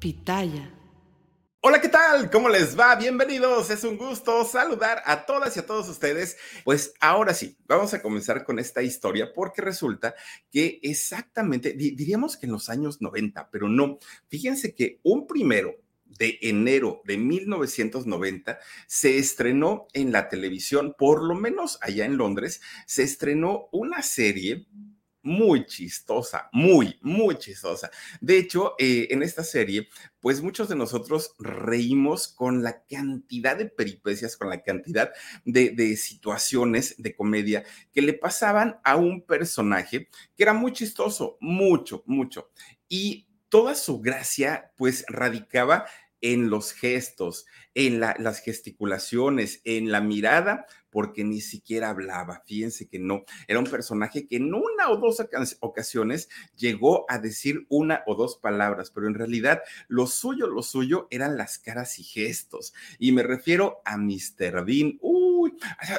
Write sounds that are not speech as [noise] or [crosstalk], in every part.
Pitaya. Hola, ¿qué tal? ¿Cómo les va? Bienvenidos. Es un gusto saludar a todas y a todos ustedes. Pues ahora sí, vamos a comenzar con esta historia porque resulta que exactamente, diríamos que en los años 90, pero no. Fíjense que un primero de enero de 1990 se estrenó en la televisión, por lo menos allá en Londres, se estrenó una serie muy chistosa, muy, muy chistosa. De hecho, eh, en esta serie, pues muchos de nosotros reímos con la cantidad de peripecias, con la cantidad de, de, situaciones de comedia que le pasaban a un personaje que era muy chistoso, mucho, mucho. Y toda su gracia, pues radicaba en los gestos, en las gesticulaciones, en la mirada, porque ni siquiera hablaba. Fíjense que no, era un personaje que en una o dos ocasiones llegó a decir una o dos palabras, pero en realidad lo suyo, lo suyo eran las caras y gestos. Y me refiero a Mr. Bean. Uy,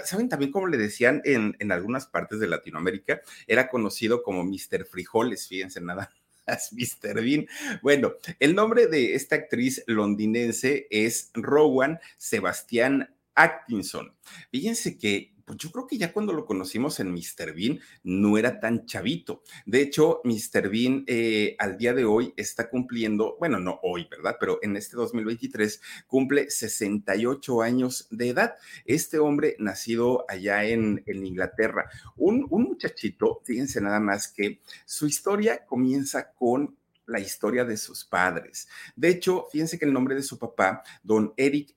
¿saben también cómo le decían en, en algunas partes de Latinoamérica? Era conocido como Mr. Frijoles, fíjense nada [laughs] Mr. Bean. Bueno, el nombre de esta actriz londinense es Rowan Sebastián Atkinson. Fíjense que pues yo creo que ya cuando lo conocimos en Mr. Bean no era tan chavito. De hecho, Mr. Bean eh, al día de hoy está cumpliendo, bueno, no hoy, ¿verdad? Pero en este 2023 cumple 68 años de edad. Este hombre nacido allá en, Inglaterra, un, un muchachito, fíjense nada más que su historia comienza con la historia de sus padres. De hecho, fíjense que el nombre de su papá, don Eric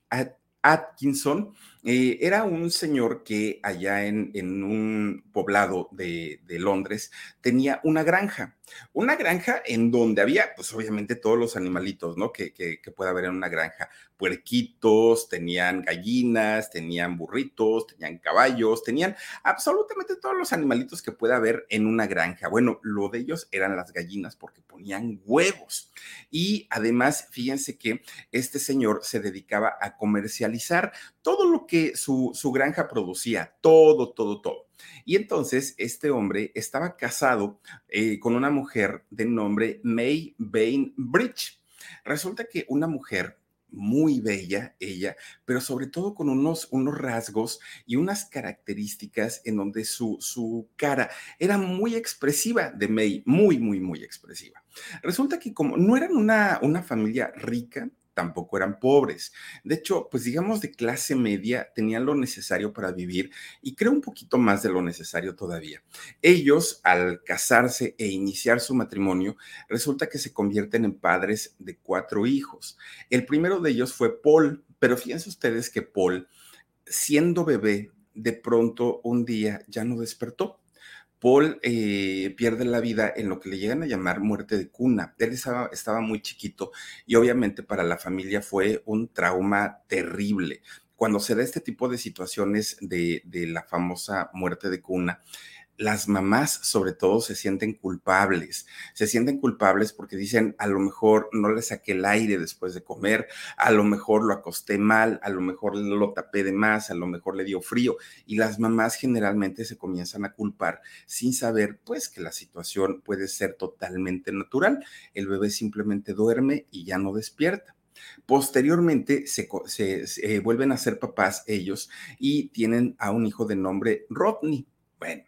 Atkinson, eh, era un señor que allá en, un poblado de, Londres tenía una granja, una granja en donde había, pues obviamente todos los animalitos, ¿no? Que, que, puede haber en una granja, puerquitos, tenían gallinas, tenían burritos, tenían caballos, tenían absolutamente todos los animalitos que puede haber en una granja. Bueno, lo de ellos eran las gallinas porque ponían huevos. Y además, fíjense que este señor se dedicaba a comercializar todo lo que su, granja producía, todo, todo, todo. Y entonces este hombre estaba casado eh, con una mujer de nombre May Bain Bridge. Resulta que una mujer muy bella ella, pero sobre todo con unos, unos rasgos y unas características en donde su, su cara era muy expresiva de May, muy, muy, muy expresiva. Resulta que como no eran una, una familia rica, tampoco eran pobres. De hecho, pues digamos de clase media, tenían lo necesario para vivir y creo un poquito más de lo necesario todavía. Ellos, al casarse e iniciar su matrimonio, resulta que se convierten en padres de cuatro hijos. El primero de ellos fue Paul, pero fíjense ustedes que Paul, siendo bebé, de pronto un día ya no despertó Paul eh, pierde la vida en lo que le llegan a llamar muerte de cuna. Él estaba, muy chiquito y obviamente para la familia fue un trauma terrible. Cuando se da este tipo de situaciones de la famosa muerte de cuna, las mamás sobre todo se sienten culpables, se sienten culpables porque dicen, a lo mejor no le saqué el aire después de comer, a lo mejor lo acosté mal, a lo mejor lo tapé de más, a lo mejor le dio frío y las mamás generalmente se comienzan a culpar sin saber pues que la situación puede ser totalmente natural, el bebé simplemente duerme y ya no despierta. Posteriormente se, se, vuelven a ser papás ellos y tienen a un hijo de nombre Rodney. Bueno,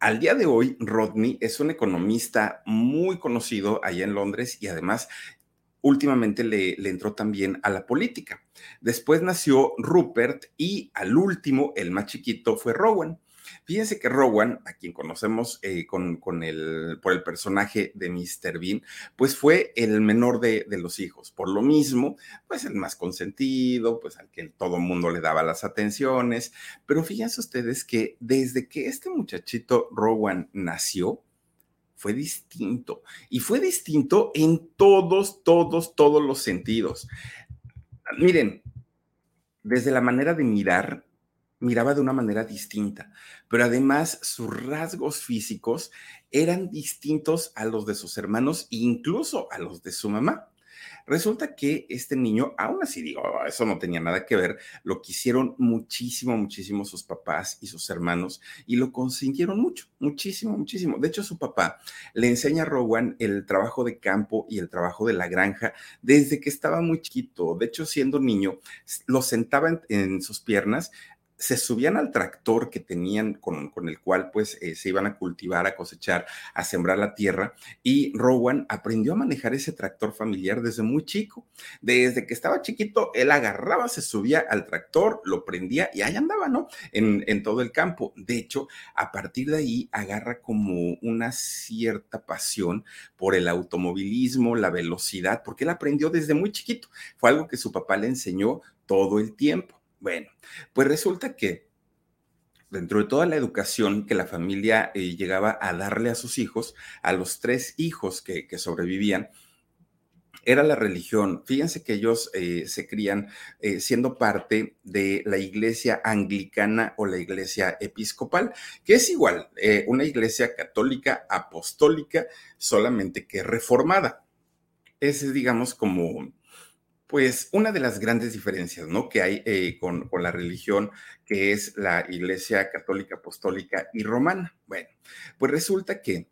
al día de hoy, Rodney es un economista muy conocido allá en Londres y además últimamente le, entró también a la política. Después nació Rupert y al último, el más chiquito, fue Rowan. Fíjense que Rowan, a quien conocemos eh, con, el, por el personaje de Mr. Bean, pues fue el menor de, los hijos. Por lo mismo, pues el más consentido, pues al que todo mundo le daba las atenciones. Pero fíjense ustedes que desde que este muchachito Rowan nació, fue distinto. Y fue distinto en todos, todos, todos los sentidos. Miren, desde la manera de mirar, miraba de una manera distinta, pero además sus rasgos físicos eran distintos a los de sus hermanos e incluso a los de su mamá. Resulta que este niño, aún así digo, eso no tenía nada que ver, lo quisieron muchísimo, muchísimo sus papás y sus hermanos y lo consintieron mucho, muchísimo, muchísimo. De hecho, su papá le enseña a Rowan el trabajo de campo y el trabajo de la granja desde que estaba muy chiquito. De hecho, siendo niño, lo sentaba en, en sus piernas se subían al tractor que tenían con, con el cual pues eh, se iban a cultivar, a cosechar, a sembrar la tierra y Rowan aprendió a manejar ese tractor familiar desde muy chico. Desde que estaba chiquito, él agarraba, se subía al tractor, lo prendía y ahí andaba, ¿no? En, en todo el campo. De hecho, a partir de ahí agarra como una cierta pasión por el automovilismo, la velocidad, porque él aprendió desde muy chiquito. Fue algo que su papá le enseñó todo el tiempo. Bueno, pues resulta que dentro de toda la educación que la familia eh, llegaba a darle a sus hijos, a los tres hijos que, sobrevivían, era la religión. Fíjense que ellos eh, se crían eh, siendo parte de la iglesia anglicana o la iglesia episcopal, que es igual, una iglesia católica apostólica, solamente que reformada. Ese es, digamos, como pues una de las grandes diferencias, ¿no? Que hay eh, con, la religión, que es la Iglesia Católica Apostólica y Romana. Bueno, pues resulta que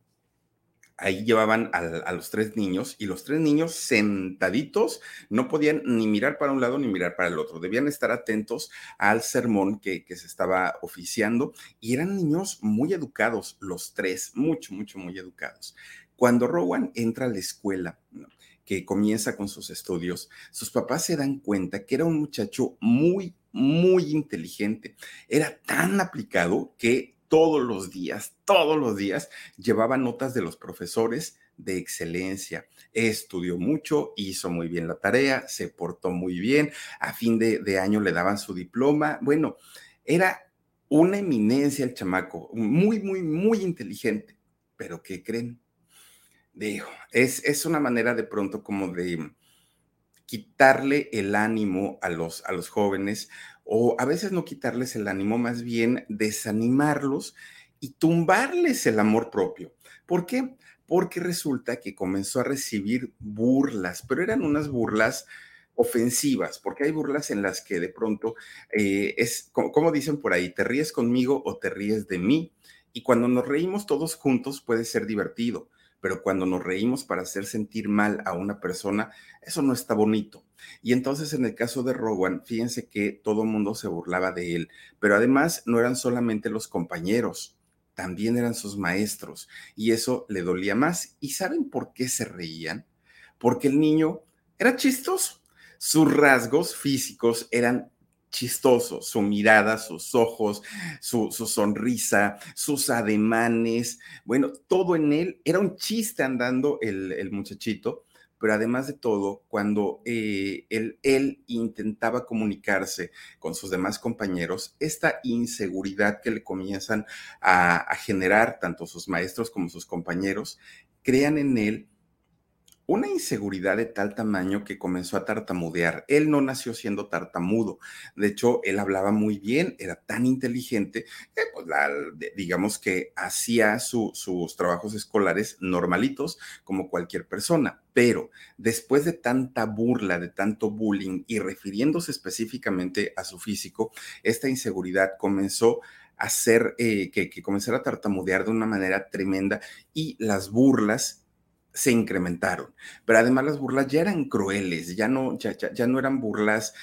ahí llevaban a, los tres niños y los tres niños sentaditos no podían ni mirar para un lado ni mirar para el otro. Debían estar atentos al sermón que, que se estaba oficiando y eran niños muy educados, los tres, mucho, mucho, muy educados. Cuando Rowan entra a la escuela, ¿no? Que comienza con sus estudios, sus papás se dan cuenta que era un muchacho muy, muy inteligente. Era tan aplicado que todos los días, todos los días, llevaba notas de los profesores de excelencia. Estudió mucho, hizo muy bien la tarea, se portó muy bien, a fin de, año le daban su diploma. Bueno, era una eminencia el chamaco, muy, muy, muy inteligente. Pero ¿qué creen? Digo, es, es una manera de pronto como de quitarle el ánimo a los, a los jóvenes o a veces no quitarles el ánimo, más bien desanimarlos y tumbarles el amor propio. ¿Por qué? Porque resulta que comenzó a recibir burlas, pero eran unas burlas ofensivas, porque hay burlas en las que de pronto eh, es, como, como, dicen por ahí, te ríes conmigo o te ríes de mí. Y cuando nos reímos todos juntos puede ser divertido, pero cuando nos reímos para hacer sentir mal a una persona, eso no está bonito. Y entonces en el caso de Rowan, fíjense que todo el mundo se burlaba de él, pero además no eran solamente los compañeros, también eran sus maestros, y eso le dolía más. ¿Y saben por qué se reían? Porque el niño era chistoso. Sus rasgos físicos eran chistoso, su mirada, sus ojos, su, sonrisa, sus ademanes, bueno, todo en él. Era un chiste andando el, muchachito, pero además de todo, cuando eh, él, intentaba comunicarse con sus demás compañeros, esta inseguridad que le comienzan a generar tanto sus maestros como sus compañeros, crean en él una inseguridad de tal tamaño que comenzó a tartamudear. Él no nació siendo tartamudo. De hecho, él hablaba muy bien, era tan inteligente pues, digamos que hacía sus trabajos escolares normalitos como cualquier persona. Pero después de tanta burla, de tanto bullying y refiriéndose específicamente a su físico, esta inseguridad comenzó a hacer eh, que, que comenzara a tartamudear de una manera tremenda y las burlas se incrementaron. Pero además las burlas ya eran crueles, ya no, ya, ya, no eran burlas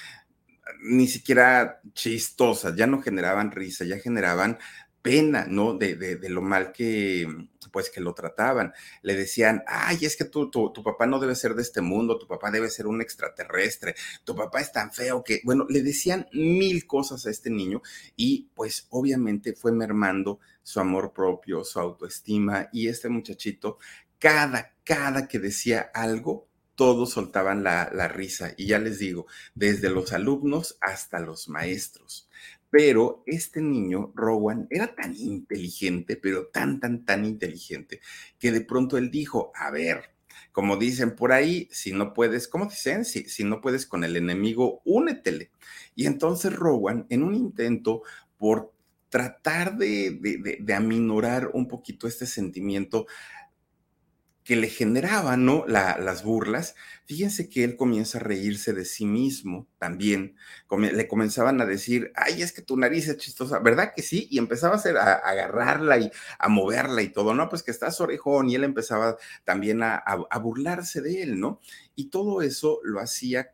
ni siquiera chistosas, ya no generaban risa, ya generaban pena, ¿no? De, de, lo mal que, pues, que lo trataban. Le decían, ay, es que tu, tu, tu, papá no debe ser de este mundo, tu papá debe ser un extraterrestre, tu papá es tan feo que, bueno, le decían mil cosas a este niño y, pues, obviamente fue mermando su amor propio, su autoestima y este muchachito cada, cada que decía algo, todos soltaban la, risa. Y ya les digo, desde los alumnos hasta los maestros. Pero este niño, Rowan, era tan inteligente, pero tan, tan, tan inteligente, que de pronto él dijo, a ver, como dicen por ahí, si no puedes, ¿cómo dicen? Si, si no puedes con el enemigo, únetele. Y entonces Rowan, en un intento por tratar de, de, de aminorar un poquito este sentimiento, que le generaban, ¿no? las burlas, fíjense que él comienza a reírse de sí mismo también. le comenzaban a decir, ay, es que tu nariz es chistosa, ¿verdad que sí? Y empezaba a, a, agarrarla y a moverla y todo, ¿no? Pues que estás orejón y él empezaba también a, a burlarse de él, ¿no? Y todo eso lo hacía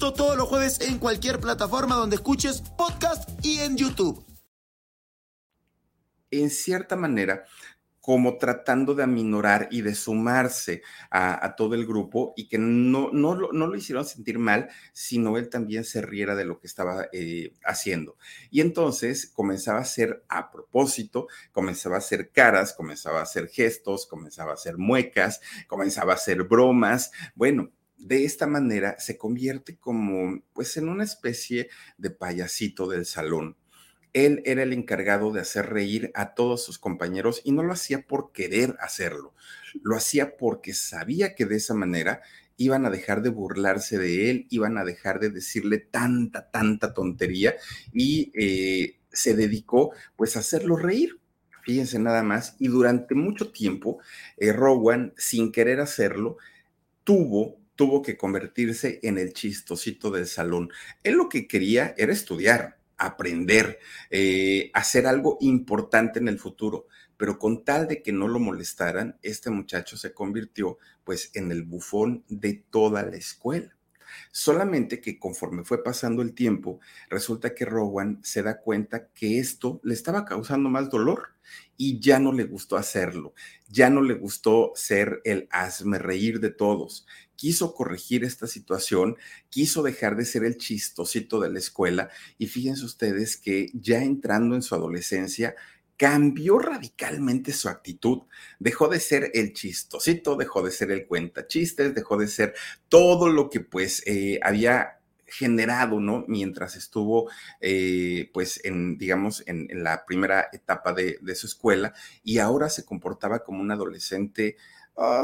todos los jueves en cualquier plataforma donde escuches podcast y en YouTube. En cierta manera, como tratando de aminorar y de sumarse a, todo el grupo y que no, no, no, lo hicieron sentir mal, sino él también se riera de lo que estaba eh, haciendo. Y entonces comenzaba a hacer a propósito, comenzaba a hacer caras, comenzaba a hacer gestos, comenzaba a hacer muecas, comenzaba a hacer bromas. Bueno, de esta manera se convierte como pues en una especie de payasito del salón. Él era el encargado de hacer reír a todos sus compañeros y no lo hacía por querer hacerlo, lo hacía porque sabía que de esa manera iban a dejar de burlarse de él, iban a dejar de decirle tanta, tanta tontería y eh, se dedicó pues a hacerlo reír. Fíjense nada más, y durante mucho tiempo, eh, Rowan, sin querer hacerlo, tuvo tuvo que convertirse en el chistosito del salón. Él lo que quería era estudiar, aprender, eh, hacer algo importante en el futuro, pero con tal de que no lo molestaran, este muchacho se convirtió pues en el bufón de toda la escuela. Solamente que conforme fue pasando el tiempo, resulta que Rowan se da cuenta que esto le estaba causando más dolor y ya no le gustó hacerlo, ya no le gustó ser el hazme reír de todos. Quiso corregir esta situación, quiso dejar de ser el chistosito de la escuela y fíjense ustedes que ya entrando en su adolescencia, cambió radicalmente su actitud. Dejó de ser el chistosito, dejó de ser el cuenta chistes, dejó de ser todo lo que pues eh, había generado, ¿no? Mientras estuvo, eh, pues, en, digamos, en, la primera etapa de, de, su escuela y ahora se comportaba como un adolescente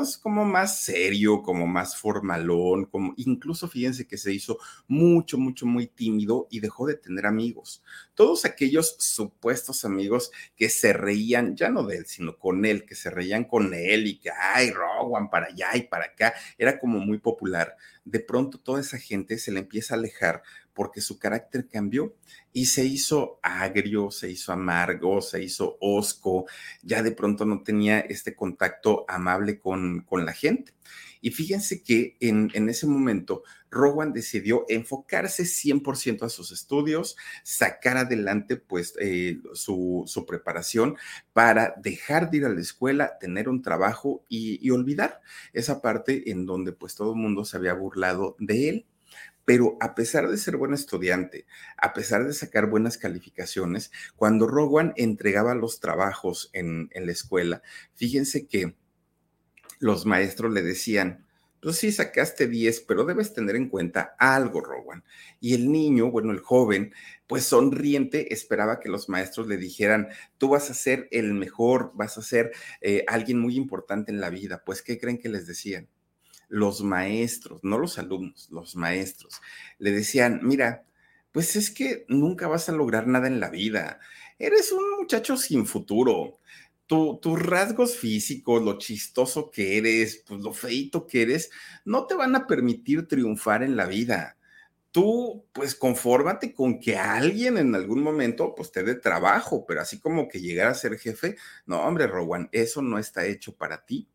es como más serio, como más formalón, como incluso fíjense que se hizo mucho, mucho, muy tímido y dejó de tener amigos. Todos aquellos supuestos amigos que se reían, ya no de él, sino con él, que se reían con él y que, ay, Rowan, para allá y para acá, era como muy popular. De pronto toda esa gente se le empieza a alejar porque su carácter cambió y se hizo agrio, se hizo amargo, se hizo osco, ya de pronto no tenía este contacto amable con, con la gente. Y fíjense que en, en, ese momento Rowan decidió enfocarse 100% a sus estudios, sacar adelante pues eh, su, su, preparación para dejar de ir a la escuela, tener un trabajo y, y olvidar esa parte en donde pues todo el mundo se había burlado de él pero a pesar de ser buen estudiante, a pesar de sacar buenas calificaciones, cuando Rowan entregaba los trabajos en, la escuela, fíjense que los maestros le decían, pues sí, sacaste 10, pero debes tener en cuenta algo, Rowan. Y el niño, bueno, el joven, pues sonriente, esperaba que los maestros le dijeran, tú vas a ser el mejor, vas a ser eh, alguien muy importante en la vida. Pues, ¿qué creen que les decían? Los maestros, no los alumnos, los maestros, le decían, mira, pues es que nunca vas a lograr nada en la vida. Eres un muchacho sin futuro. tus rasgos físicos, lo chistoso que eres, pues lo feito que eres, no te van a permitir triunfar en la vida. Tú, pues confórmate con que alguien en algún momento, pues te dé trabajo, pero así como que llegar a ser jefe, no, hombre, Rowan, eso no está hecho para ti.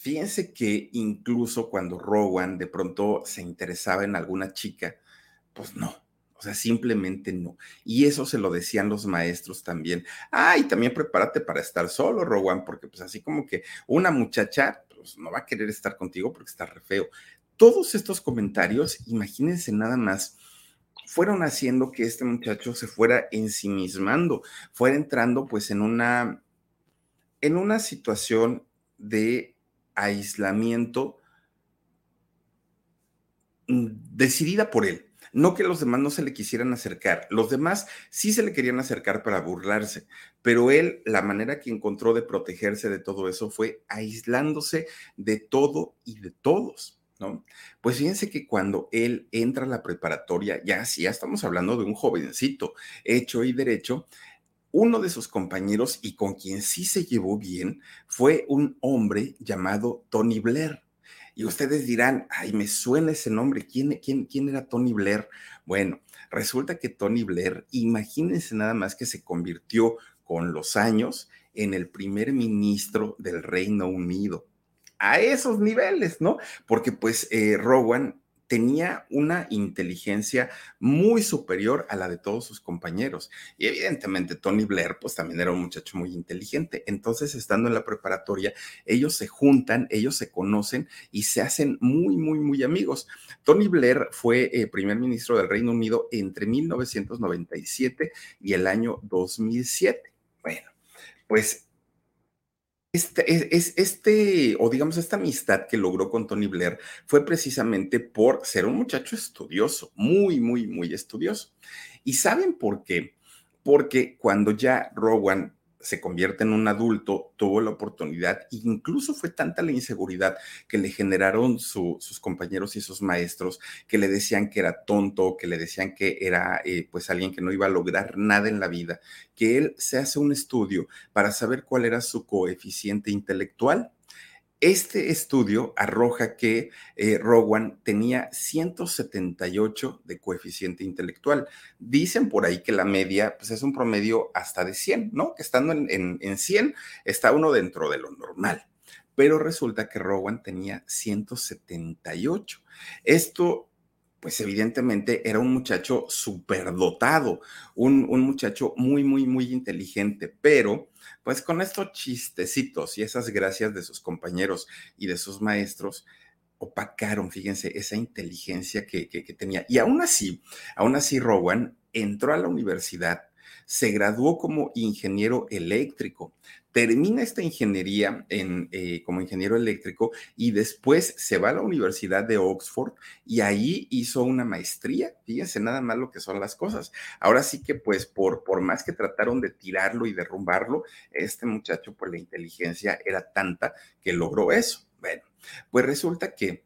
Fíjense que incluso cuando Rowan de pronto se interesaba en alguna chica, pues no, o sea, simplemente no. Y eso se lo decían los maestros también. Ah, y también prepárate para estar solo, Rowan, porque pues así como que una muchacha pues no va a querer estar contigo porque está re feo. Todos estos comentarios, imagínense nada más, fueron haciendo que este muchacho se fuera ensimismando, fuera entrando pues en una, en una situación de aislamiento mm, decidida por él. No que los demás no se le quisieran acercar, los demás sí se le querían acercar para burlarse, pero él la manera que encontró de protegerse de todo eso fue aislándose de todo y de todos. ¿No? Pues fíjense que cuando él entra a la preparatoria, ya sí, ya estamos hablando de un jovencito hecho y derecho, uno de sus compañeros y con quien sí se llevó bien fue un hombre llamado Tony Blair. Y ustedes dirán, ay, me suena ese nombre, ¿quién, quién, era Tony Blair? Bueno, resulta que Tony Blair, imagínense nada más que se convirtió con los años en el primer ministro del Reino Unido. A esos niveles, ¿no? Porque pues eh, Rowan tenía una inteligencia muy superior a la de todos sus compañeros. Y evidentemente Tony Blair, pues también era un muchacho muy inteligente. Entonces, estando en la preparatoria, ellos se juntan, ellos se conocen y se hacen muy, muy, muy amigos. Tony Blair fue eh, primer ministro del Reino Unido entre 1997 y el año 2007. Bueno, pues este, es, este, o digamos, esta amistad que logró con Tony Blair fue precisamente por ser un muchacho estudioso, muy, muy, muy estudioso. ¿Y saben por qué? Porque cuando ya Rowan se convierte en un adulto, tuvo la oportunidad, incluso fue tanta la inseguridad que le generaron sus compañeros y sus maestros, que le decían que era tonto, que le decían que era eh, pues alguien que no iba a lograr nada en la vida, que él se hace un estudio para saber cuál era su coeficiente intelectual este estudio arroja que eh, Rowan tenía 178 de coeficiente intelectual. Dicen por ahí que la media pues es un promedio hasta de 100, ¿no? Que estando en, en 100 está uno dentro de lo normal. Pero resulta que Rowan tenía 178. Esto pues evidentemente era un muchacho superdotado, un, un muchacho muy, muy, muy inteligente, pero pues con estos chistecitos y esas gracias de sus compañeros y de sus maestros, opacaron, fíjense, esa inteligencia que, tenía. Y aún así, aún así, Rowan entró a la universidad se graduó como ingeniero eléctrico, termina esta ingeniería en, eh, como ingeniero eléctrico y después se va a la Universidad de Oxford y ahí hizo una maestría. Fíjense nada más lo que son las cosas. Ahora sí que pues por, por más que trataron de tirarlo y derrumbarlo, este muchacho pues la inteligencia era tanta que logró eso. Bueno, pues resulta que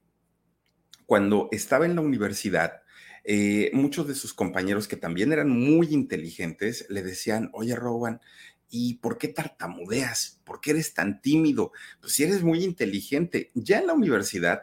cuando estaba en la universidad, eh, muchos de sus compañeros que también eran muy inteligentes le decían, oye, Rowan, ¿y por qué tartamudeas? ¿Por qué eres tan tímido? Pues si eres muy inteligente. Ya en la universidad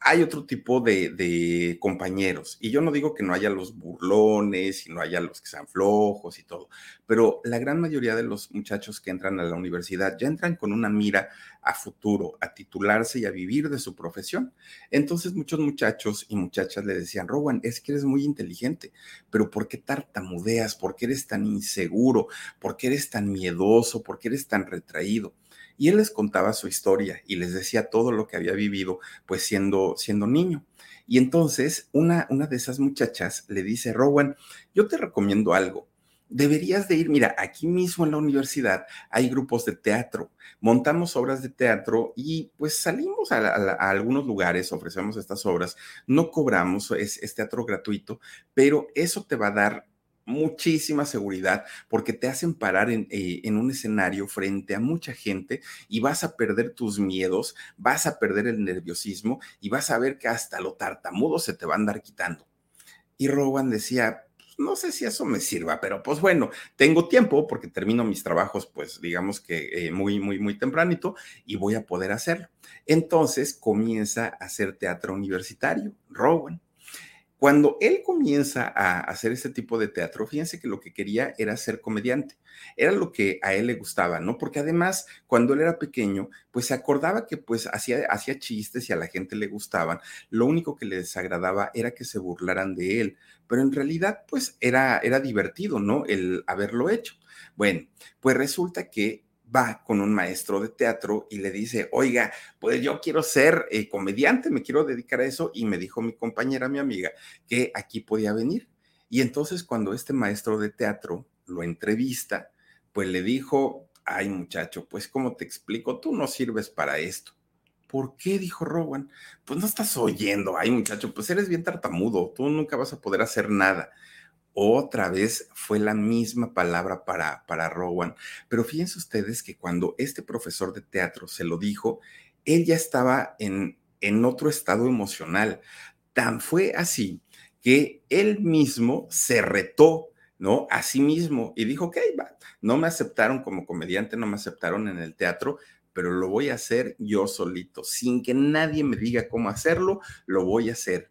hay otro tipo de, compañeros. Y yo no digo que no haya los burlones y no haya los que sean flojos y todo, pero la gran mayoría de los muchachos que entran a la universidad ya entran con una mira a futuro, a titularse y a vivir de su profesión. Entonces muchos muchachos y muchachas le decían, Rowan, es que eres muy inteligente, pero ¿por qué tartamudeas? ¿Por qué eres tan inseguro? ¿Por qué eres tan miedoso? ¿Por qué eres tan retraído? Y él les contaba su historia y les decía todo lo que había vivido, pues siendo, siendo niño. Y entonces una, una de esas muchachas le dice, Rowan, yo te recomiendo algo. Deberías de ir, mira, aquí mismo en la universidad hay grupos de teatro, montamos obras de teatro y pues salimos a, algunos lugares, ofrecemos estas obras, no cobramos, es, es teatro gratuito, pero eso te va a dar muchísima seguridad porque te hacen parar en, eh, en, un escenario frente a mucha gente y vas a perder tus miedos, vas a perder el nerviosismo y vas a ver que hasta lo tartamudo se te va a andar quitando. Y Rowan decía, pues, no sé si eso me sirva, pero pues bueno, tengo tiempo porque termino mis trabajos, pues digamos que eh, muy, muy, muy tempranito y voy a poder hacerlo. Entonces comienza a hacer teatro universitario, Rowan. Cuando él comienza a hacer ese tipo de teatro, fíjense que lo que quería era ser comediante. Era lo que a él le gustaba, ¿no? Porque además, cuando él era pequeño, pues se acordaba que pues hacía, hacía chistes y a la gente le gustaban. Lo único que le desagradaba era que se burlaran de él. Pero en realidad, pues era, era divertido, ¿no? El haberlo hecho. Bueno, pues resulta que va con un maestro de teatro y le dice, oiga, pues yo quiero ser eh, comediante, me quiero dedicar a eso. Y me dijo mi compañera, mi amiga, que aquí podía venir. Y entonces cuando este maestro de teatro lo entrevista, pues le dijo, ay muchacho, pues como te explico, tú no sirves para esto. ¿Por qué? dijo Rowan. Pues no estás oyendo. Ay, muchacho, pues eres bien tartamudo. Tú nunca vas a poder hacer nada. Otra vez fue la misma palabra para, para Rowan. Pero fíjense ustedes que cuando este profesor de teatro se lo dijo, él ya estaba en, en otro estado emocional. Tan fue así que él mismo se retó, ¿no? A sí mismo y dijo, ok, va, no me aceptaron como comediante, no me aceptaron en el teatro, pero lo voy a hacer yo solito, sin que nadie me diga cómo hacerlo, lo voy a hacer.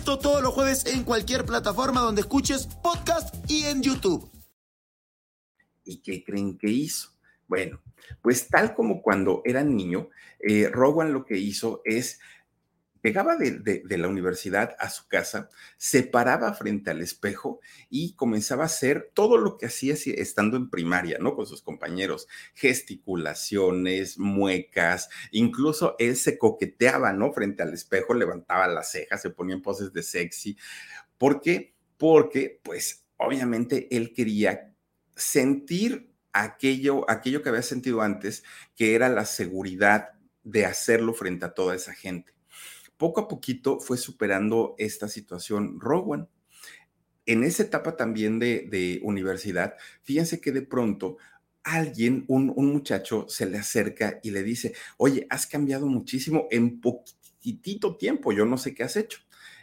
Esto todos los jueves en cualquier plataforma donde escuches podcast y en YouTube. ¿Y qué creen que hizo? Bueno, pues tal como cuando era niño, eh, Rowan lo que hizo es Llegaba de, la universidad a su casa, se paraba frente al espejo y comenzaba a hacer todo lo que hacía estando en primaria, ¿no? Con sus compañeros, gesticulaciones, muecas, incluso él se coqueteaba, ¿no? Frente al espejo, levantaba las cejas, se ponía en poses de sexy. ¿Por qué? Porque, pues, obviamente él quería sentir aquello, aquello que había sentido antes, que era la seguridad de hacerlo frente a toda esa gente poco a poquito fue superando esta situación Rowan. En esa etapa también de, universidad, fíjense que de pronto alguien, un, un, muchacho, se le acerca y le dice, oye, has cambiado muchísimo en poquitito tiempo, yo no sé qué has hecho.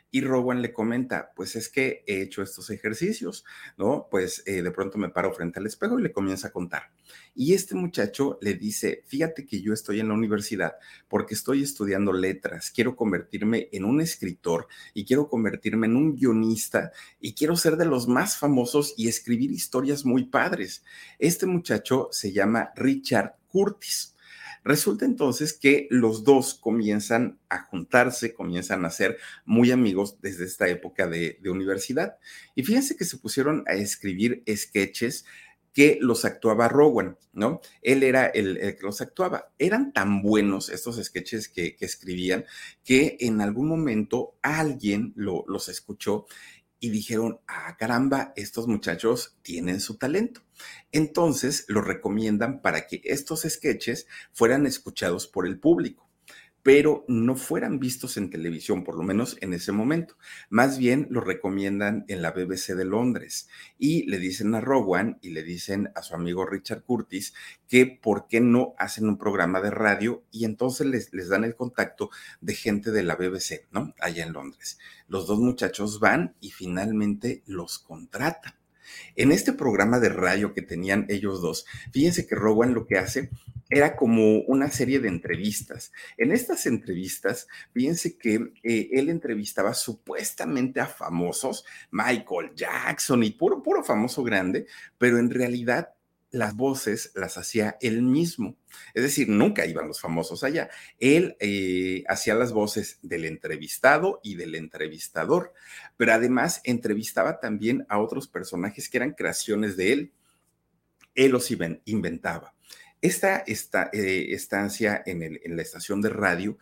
Y Rowan le comenta, pues es que he hecho estos ejercicios, ¿no? Pues eh, de pronto me paro frente al espejo y le comienza a contar. Y este muchacho le dice, fíjate que yo estoy en la universidad porque estoy estudiando letras, quiero convertirme en un escritor y quiero convertirme en un guionista y quiero ser de los más famosos y escribir historias muy padres. Este muchacho se llama Richard Curtis. Resulta entonces que los dos comienzan a juntarse, comienzan a ser muy amigos desde esta época de, universidad. Y fíjense que se pusieron a escribir sketches que los actuaba Rowan, ¿no? Él era el, que los actuaba. Eran tan buenos estos sketches que, escribían que en algún momento alguien los escuchó y dijeron, ah, caramba, estos muchachos tienen su talento. Entonces lo recomiendan para que estos sketches fueran escuchados por el público pero no fueran vistos en televisión, por lo menos en ese momento. Más bien lo recomiendan en la BBC de Londres y le dicen a Rowan y le dicen a su amigo Richard Curtis que por qué no hacen un programa de radio y entonces les, les dan el contacto de gente de la BBC, ¿no? Allá en Londres. Los dos muchachos van y finalmente los contratan. En este programa de radio que tenían ellos dos, fíjense que Rowan lo que hace era como una serie de entrevistas. En estas entrevistas, fíjense que eh, él entrevistaba supuestamente a famosos, Michael Jackson y puro, puro famoso grande, pero en realidad las voces las hacía él mismo. Es decir, nunca iban los famosos allá. Él eh, hacía las voces del entrevistado y del entrevistador, pero además entrevistaba también a otros personajes que eran creaciones de él. Él los inventaba. Esta, esta eh, estancia en, en la estación de radio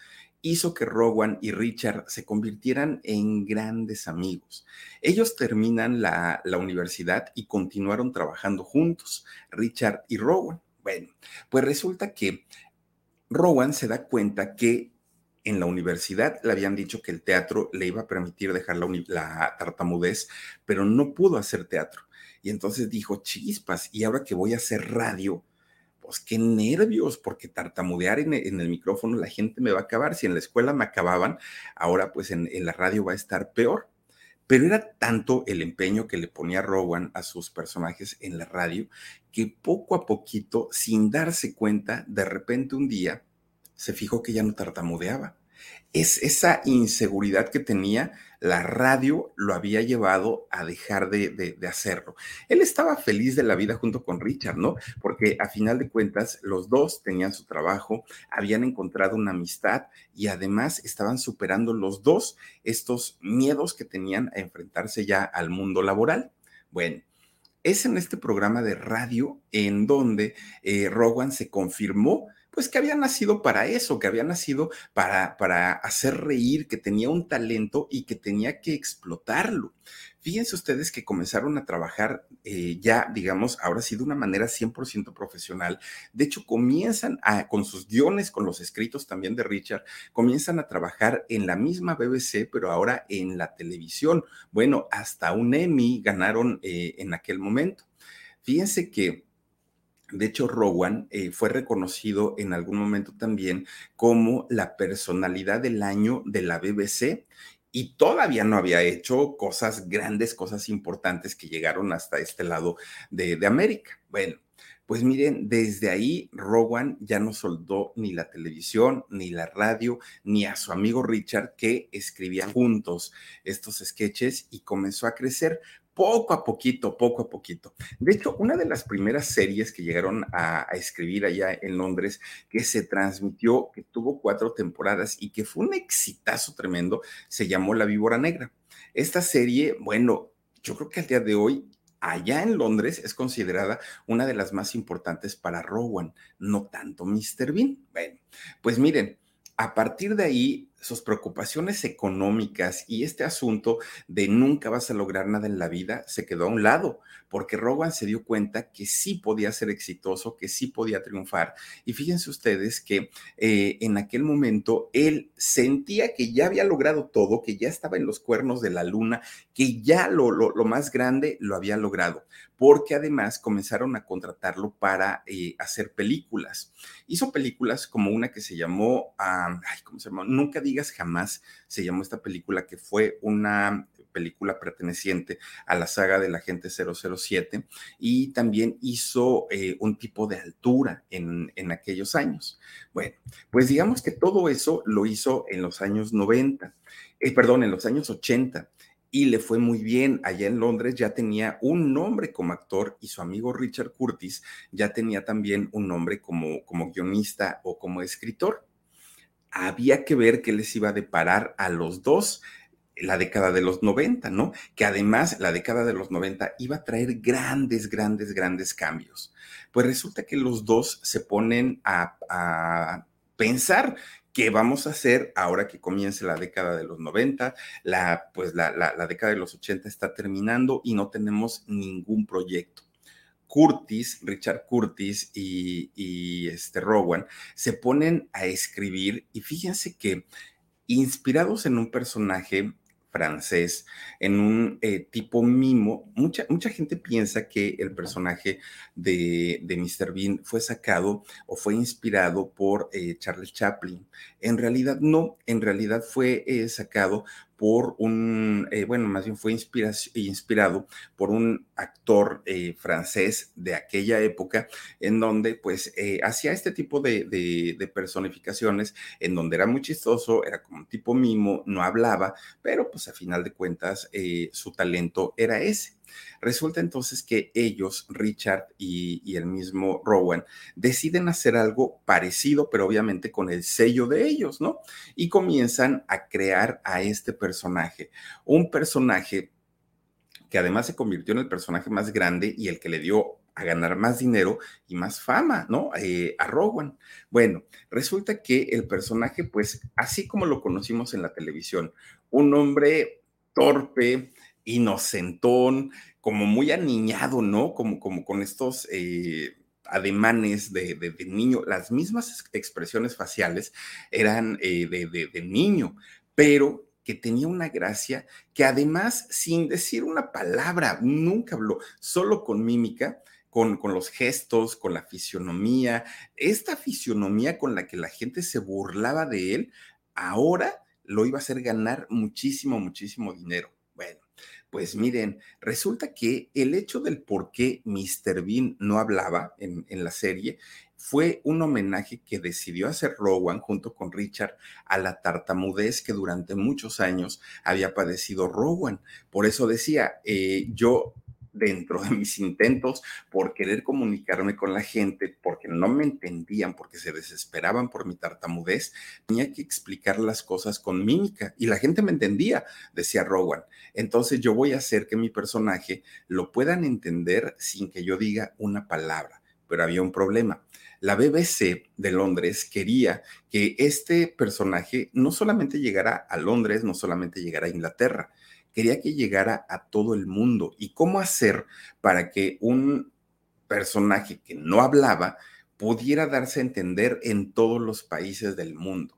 hizo que Rowan y Richard se convirtieran en grandes amigos. Ellos terminan la, universidad y continuaron trabajando juntos, Richard y Rowan. Bueno, pues resulta que Rowan se da cuenta que en la universidad le habían dicho que el teatro le iba a permitir dejar la, la, tartamudez, pero no pudo hacer teatro. Y entonces dijo, chispas, y ahora que voy a hacer radio, pues qué nervios, porque tartamudear en, el micrófono la gente me va a acabar. Si en la escuela me acababan, ahora pues en, la radio va a estar peor. Pero era tanto el empeño que le ponía Rowan a sus personajes en la radio que poco a poquito, sin darse cuenta, de repente un día se fijó que ya no tartamudeaba. Es esa inseguridad que tenía, la radio lo había llevado a dejar de, hacerlo. Él estaba feliz de la vida junto con Richard, ¿no? Porque a final de cuentas los dos tenían su trabajo, habían encontrado una amistad y además estaban superando los dos estos miedos que tenían a enfrentarse ya al mundo laboral. Bueno, es en este programa de radio en donde eh, Rowan se confirmó pues que había nacido para eso, que había nacido para, para hacer reír, que tenía un talento y que tenía que explotarlo. Fíjense ustedes que comenzaron a trabajar eh, ya, digamos, ahora sí de una manera 100% profesional. De hecho, comienzan a, con sus guiones, con los escritos también de Richard, comienzan a trabajar en la misma BBC, pero ahora en la televisión. Bueno, hasta un Emmy ganaron eh, en aquel momento. Fíjense que de hecho, Rowan eh, fue reconocido en algún momento también como la personalidad del año de la BBC y todavía no había hecho cosas grandes, cosas importantes que llegaron hasta este lado de, de América. Bueno, pues miren, desde ahí Rowan ya no soldó ni la televisión, ni la radio, ni a su amigo Richard que escribían juntos estos sketches y comenzó a crecer poco a poquito, poco a poquito. De hecho, una de las primeras series que llegaron a, escribir allá en Londres, que se transmitió, que tuvo cuatro temporadas y que fue un exitazo tremendo, se llamó La Víbora Negra. Esta serie, bueno, yo creo que al día de hoy allá en Londres es considerada una de las más importantes para Rowan, no tanto Mr. Bean. Bueno, pues miren, a partir de ahí sus preocupaciones económicas y este asunto de nunca vas a lograr nada en la vida se quedó a un lado, porque Rowan se dio cuenta que sí podía ser exitoso, que sí podía triunfar. Y fíjense ustedes que eh, en aquel momento él sentía que ya había logrado todo, que ya estaba en los cuernos de la luna, que ya lo, lo, más grande lo había logrado, porque además comenzaron a contratarlo para eh, hacer películas. Hizo películas como una que se llamó. Nunca diga jamás, se llamó esta película, que fue una película perteneciente a la saga del agente 007 y también hizo eh, un tipo de altura en, en, aquellos años. Bueno, pues digamos que todo eso lo hizo en los años 90, eh, perdón, en los años 80 y le fue muy bien. Allá en Londres ya tenía un nombre como actor y su amigo Richard Curtis ya tenía también un nombre como, como guionista o como escritor había que ver qué les iba a deparar a los dos la década de los 90, ¿no? Que además la década de los 90 iba a traer grandes, grandes, grandes cambios. Pues resulta que los dos se ponen a, pensar qué vamos a hacer ahora que comience la década de los 90, la, pues la, la década de los 80 está terminando y no tenemos ningún proyecto. Curtis, Richard Curtis y, este Rowan se ponen a escribir y fíjense que inspirados en un personaje francés, en un eh, tipo mimo. Mucha, mucha gente piensa que el personaje de, de Mr. Bean fue sacado o fue inspirado por eh, Charles Chaplin. En realidad no, en realidad fue eh, sacado por un, eh, bueno, más bien fue inspirado por un actor eh, francés de aquella época, en donde pues eh, hacía este tipo de, de, personificaciones, en donde era muy chistoso, era como un tipo mimo, no hablaba, pero pues a final de cuentas su talento era ese. Resulta entonces que ellos, Richard y, el mismo Rowan, deciden hacer algo parecido, pero obviamente con el sello de ellos, ¿no? Y comienzan a crear a este personaje, un personaje que además se convirtió en el personaje más grande y el que le dio a ganar más dinero y más fama, ¿no? Eh, a Rowan. Bueno, resulta que el personaje, pues, así como lo conocimos en la televisión, un hombre torpe, inocentón, como muy aniñado, ¿no? Como, como con estos eh, ademanes de, niño, las mismas expresiones faciales eran eh, de, niño, pero que tenía una gracia que además, sin decir una palabra, nunca habló, solo con mímica, con, con, los gestos, con la fisionomía, esta fisionomía con la que la gente se burlaba de él, ahora lo iba a hacer ganar muchísimo, muchísimo dinero. Pues miren, resulta que el hecho del por qué Mr. Bean no hablaba en, la serie fue un homenaje que decidió hacer Rowan junto con Richard a la tartamudez que durante muchos años había padecido Rowan. Por eso decía, eh, yo dentro de mis intentos por querer comunicarme con la gente, porque no me entendían, porque se desesperaban por mi tartamudez, tenía que explicar las cosas con mímica y la gente me entendía, decía Rowan. Entonces yo voy a hacer que mi personaje lo puedan entender sin que yo diga una palabra, pero había un problema. La BBC de Londres quería que este personaje no solamente llegara a Londres, no solamente llegara a Inglaterra, quería que llegara a todo el mundo. ¿Y cómo hacer para que un personaje que no hablaba pudiera darse a entender en todos los países del mundo?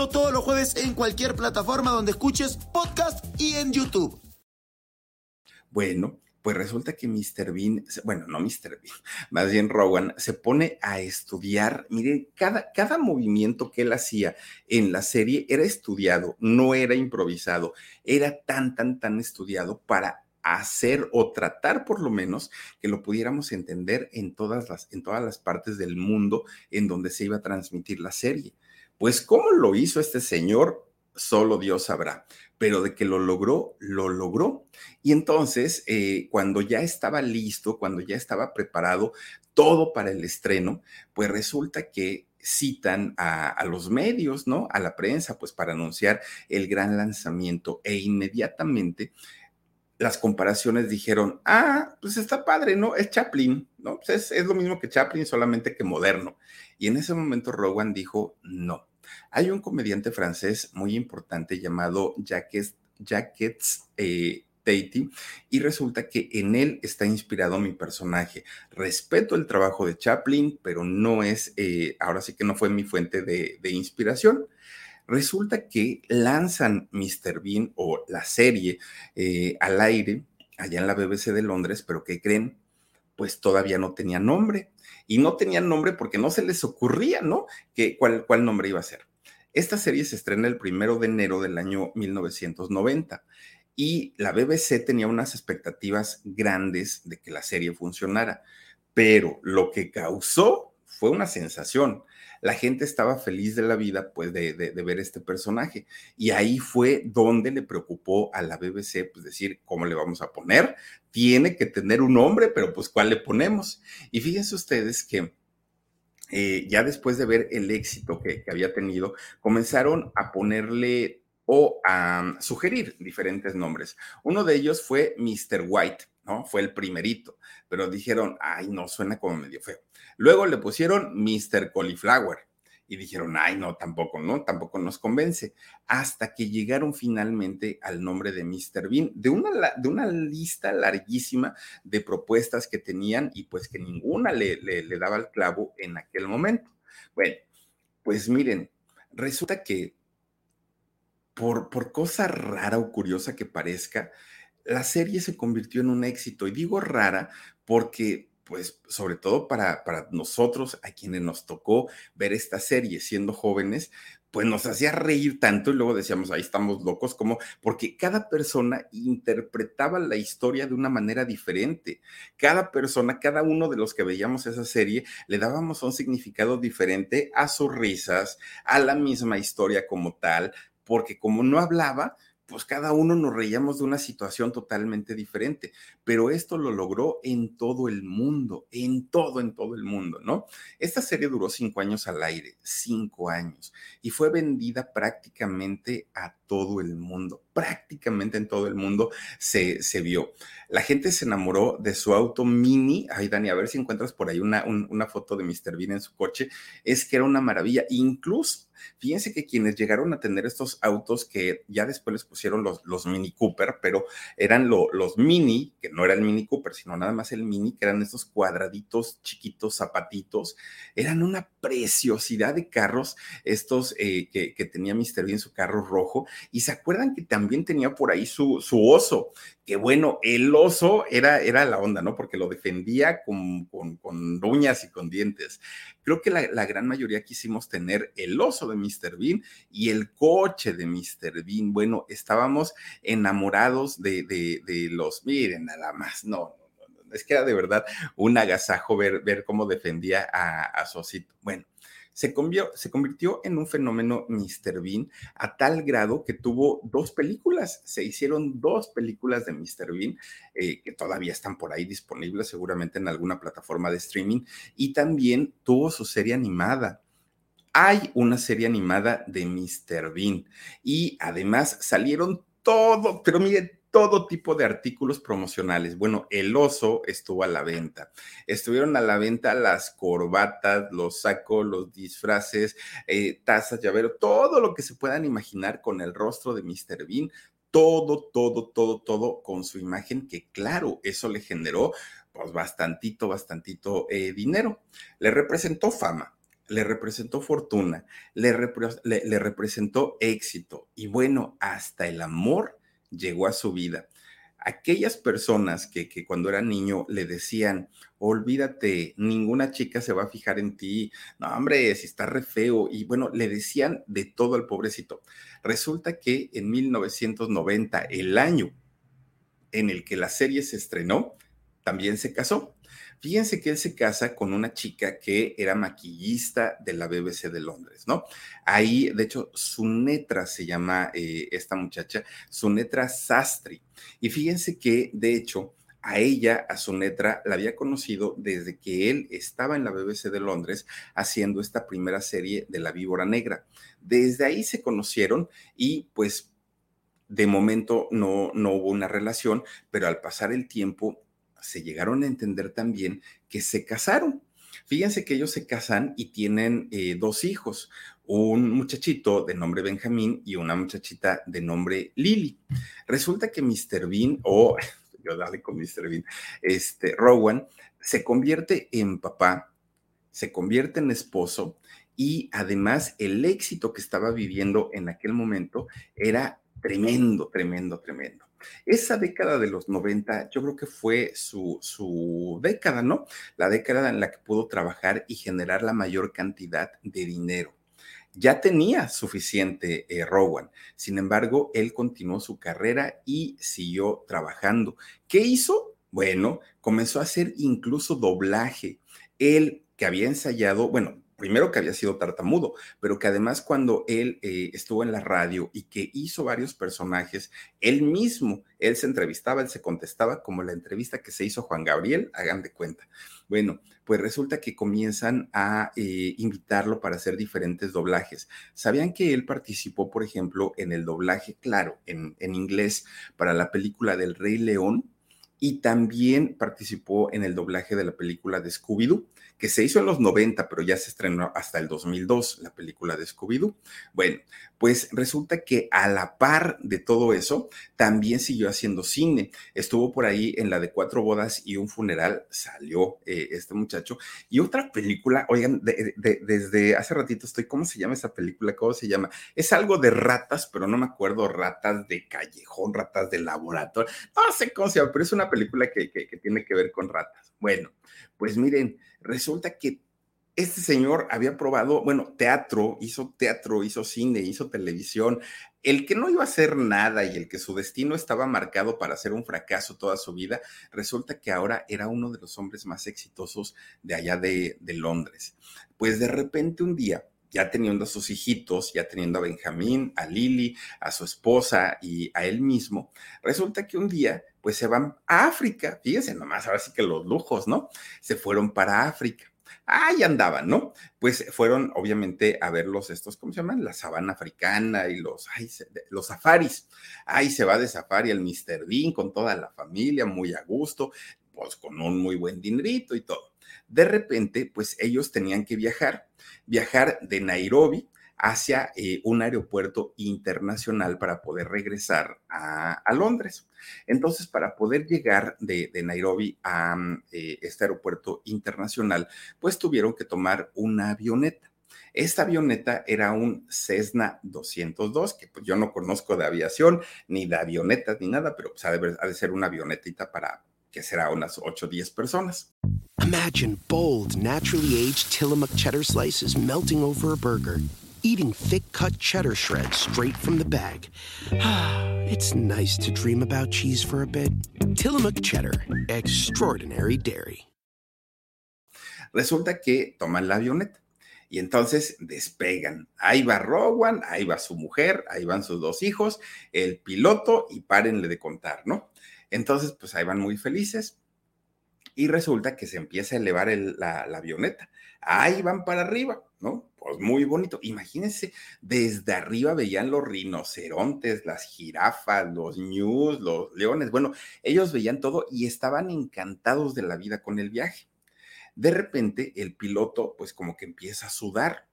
todos los jueves en cualquier plataforma donde escuches podcast y en YouTube. Bueno, pues resulta que Mr. Bean, bueno, no Mr. Bean, [laughs] más bien Rowan, se pone a estudiar. Mire, cada, cada movimiento que él hacía en la serie era estudiado, no era improvisado, era tan, tan, tan estudiado para hacer o tratar por lo menos que lo pudiéramos entender en todas las, en todas las partes del mundo en donde se iba a transmitir la serie. Pues cómo lo hizo este señor, solo Dios sabrá, pero de que lo logró, lo logró. Y entonces, eh, cuando ya estaba listo, cuando ya estaba preparado todo para el estreno, pues resulta que citan a, los medios, ¿no? A la prensa, pues para anunciar el gran lanzamiento e inmediatamente las comparaciones dijeron, ah, pues está padre, ¿no? Es Chaplin, ¿no? Pues es, es lo mismo que Chaplin, solamente que moderno. Y en ese momento Rowan dijo, no, hay un comediante francés muy importante llamado Jacques, Jacques eh, y resulta que en él está inspirado mi personaje. Respeto el trabajo de Chaplin, pero no es, eh, ahora sí que no fue mi fuente de, inspiración. Resulta que lanzan Mr. Bean o la serie eh, al aire allá en la BBC de Londres, pero ¿qué creen? Pues todavía no tenía nombre. Y no tenía nombre porque no se les ocurría, ¿no? Que, cuál, cuál nombre iba a ser. Esta serie se estrena el primero de enero del año 1990 y la BBC tenía unas expectativas grandes de que la serie funcionara, pero lo que causó fue una sensación. La gente estaba feliz de la vida, pues, de, ver este personaje. Y ahí fue donde le preocupó a la BBC, pues, decir, ¿cómo le vamos a poner? Tiene que tener un nombre, pero pues, ¿cuál le ponemos? Y fíjense ustedes que eh, ya después de ver el éxito que, había tenido, comenzaron a ponerle o a sugerir diferentes nombres. Uno de ellos fue Mr. White, ¿no? Fue el primerito, pero dijeron, ay, no, suena como medio feo. Luego le pusieron Mr. Cauliflower y dijeron, ay, no, tampoco, no, tampoco nos convence, hasta que llegaron finalmente al nombre de Mr. Bean, de una, de una lista larguísima de propuestas que tenían y pues que ninguna le, le, daba el clavo en aquel momento. Bueno, pues miren, resulta que por, por cosa rara o curiosa que parezca, la serie se convirtió en un éxito. Y digo rara porque pues sobre todo para, para nosotros, a quienes nos tocó ver esta serie siendo jóvenes, pues nos hacía reír tanto y luego decíamos, ahí estamos locos, como porque cada persona interpretaba la historia de una manera diferente. Cada persona, cada uno de los que veíamos esa serie, le dábamos un significado diferente a sus risas, a la misma historia como tal, porque como no hablaba, pues cada uno nos reíamos de una situación totalmente diferente, pero esto lo logró en todo el mundo, en todo, en todo el mundo, ¿no? Esta serie duró cinco años al aire, cinco años, y fue vendida prácticamente a todo el mundo. Prácticamente en todo el mundo se, se, vio. La gente se enamoró de su auto mini. Ay, Dani, a ver si encuentras por ahí una, una foto de Mr. Bean en su coche. Es que era una maravilla. Incluso Fíjense que quienes llegaron a tener estos autos que ya después les pusieron los, los Mini Cooper, pero eran los Mini, que no era el Mini Cooper, sino nada más el Mini, que eran estos cuadraditos chiquitos, zapatitos, eran una preciosidad de carros, estos eh, que, tenía Mr. Bean su carro rojo. Y se acuerdan que también tenía por ahí su, su oso, que bueno, el oso era, era la onda, ¿no? Porque lo defendía con, con, con uñas y con dientes. Creo que la, la, gran mayoría quisimos tener el oso de Mr. Bean y el coche de Mr. Bean. Bueno, estábamos enamorados de, de, de los, miren, nada más, no, es que era de verdad un agasajo ver, ver cómo defendía a, a su osito. Bueno, se, se convirtió en un fenómeno Mr. Bean a tal grado que tuvo dos películas. Se hicieron dos películas de Mr. Bean eh, que todavía están por ahí disponibles seguramente en alguna plataforma de streaming y también tuvo su serie animada. Hay una serie animada de Mr. Bean y además salieron todo, pero miren, todo tipo de artículos promocionales. Bueno, el oso estuvo a la venta. Estuvieron a la venta las corbatas, los sacos, los disfraces, eh, tazas, llavero, todo lo que se puedan imaginar con el rostro de Mr. Bean. Todo, todo, todo, todo con su imagen, que claro, eso le generó pues bastantito, bastantito eh, dinero. Le representó fama, le representó fortuna, le, le, representó éxito y bueno, hasta el amor llegó a su vida. Aquellas personas que, que, cuando era niño le decían, olvídate, ninguna chica se va a fijar en ti, no hombre, si está re feo, y bueno, le decían de todo al pobrecito. Resulta que en 1990, el año en el que la serie se estrenó, también se casó. Fíjense que él se casa con una chica que era maquillista de la BBC de Londres, ¿no? Ahí, de hecho, Sunetra se llama eh, esta muchacha, Sunetra Sastri. Y fíjense que, de hecho, a ella, a Sunetra, la había conocido desde que él estaba en la BBC de Londres haciendo esta primera serie de La Víbora Negra. Desde ahí se conocieron y pues de momento no, no hubo una relación, pero al pasar el tiempo se llegaron a entender también que se casaron. Fíjense que ellos se casan y tienen eh, dos hijos, un muchachito de nombre Benjamín y una muchachita de nombre Lily. Resulta que Mr. Bean, o [laughs] yo dale con Mr. Bean, este, Rowan, se convierte en papá, se convierte en esposo y además el éxito que estaba viviendo en aquel momento era tremendo, tremendo, tremendo. Esa década de los 90 yo creo que fue su, su, década, ¿no? La década en la que pudo trabajar y generar la mayor cantidad de dinero. Ya tenía suficiente eh, Rowan, sin embargo, él continuó su carrera y siguió trabajando. ¿Qué hizo? Bueno, comenzó a hacer incluso doblaje. Él que había ensayado, bueno, primero que había sido tartamudo, pero que además cuando él eh, estuvo en la radio y que hizo varios personajes, él mismo, él se entrevistaba, él se contestaba como la entrevista que se hizo Juan Gabriel, hagan de cuenta. Bueno, pues resulta que comienzan a eh, invitarlo para hacer diferentes doblajes. ¿Sabían que él participó, por ejemplo, en el doblaje, claro, en, en inglés, para la película del Rey León? Y también participó en el doblaje de la película de Scooby-Doo que se hizo en los 90, pero ya se estrenó hasta el 2002, la película de Scooby-Doo. Bueno, pues resulta que a la par de todo eso, también siguió haciendo cine. Estuvo por ahí en la de Cuatro Bodas y un Funeral, salió eh, este muchacho. Y otra película, oigan, desde hace ratito estoy, ¿cómo se llama esa película? ¿Cómo se llama? Es algo de ratas, pero no me acuerdo, ratas de callejón, ratas de laboratorio, no sé cómo se llama, pero es una película que, que tiene que ver con ratas. Bueno, pues miren, resulta que este señor había probado, bueno, teatro, hizo teatro, hizo cine, hizo televisión. El que no iba a hacer nada y el que su destino estaba marcado para ser un fracaso toda su vida, resulta que ahora era uno de los hombres más exitosos de allá de, de Londres. Pues de repente un día, ya teniendo a sus hijitos, ya teniendo a Benjamín, a Lily, a su esposa y a él mismo, resulta que un día pues se van a África, fíjense nomás, ahora sí que los lujos, ¿no? Se fueron para África. ahí andaban, ¿no? Pues fueron obviamente a ver los estos, ¿cómo se llaman? La sabana africana y los, ay, los safaris. Ahí se va de safari el Mr. Bean con toda la familia, muy a gusto, pues con un muy buen dinerito y todo. De repente, pues ellos tenían que viajar, viajar de Nairobi hacia eh, un aeropuerto internacional para poder regresar a, Londres. Entonces, para poder llegar de, Nairobi a mm, eh, este aeropuerto internacional, pues tuvieron que tomar una avioneta. Esta avioneta era un Cessna 202, que pues yo no conozco de aviación, ni de avionetas, ni nada, pero pues, de, ha de ser una avionetita para que será unas 8 o 10 personas. Imagine bold, naturally aged Tillamook cheddar slices melting over a burger. eating thick cut cheddar shreds straight from the bag. [sighs] it's nice to dream about cheese for a bit. Tillamook Cheddar, extraordinary dairy. Resulta que toman la avioneta y entonces despegan. Ahí va Rowan, ahí va su mujer, ahí van sus dos hijos, el piloto y párenle de contar, ¿no? Entonces, pues ahí van muy felices y resulta que se empieza a elevar la, avioneta. Ahí van para arriba, ¿no? pues muy bonito. Imagínense, desde arriba veían los rinocerontes, las jirafas, los ñus, los leones. Bueno, ellos veían todo y estaban encantados de la vida con el viaje. De repente, el piloto, pues como que empieza a sudar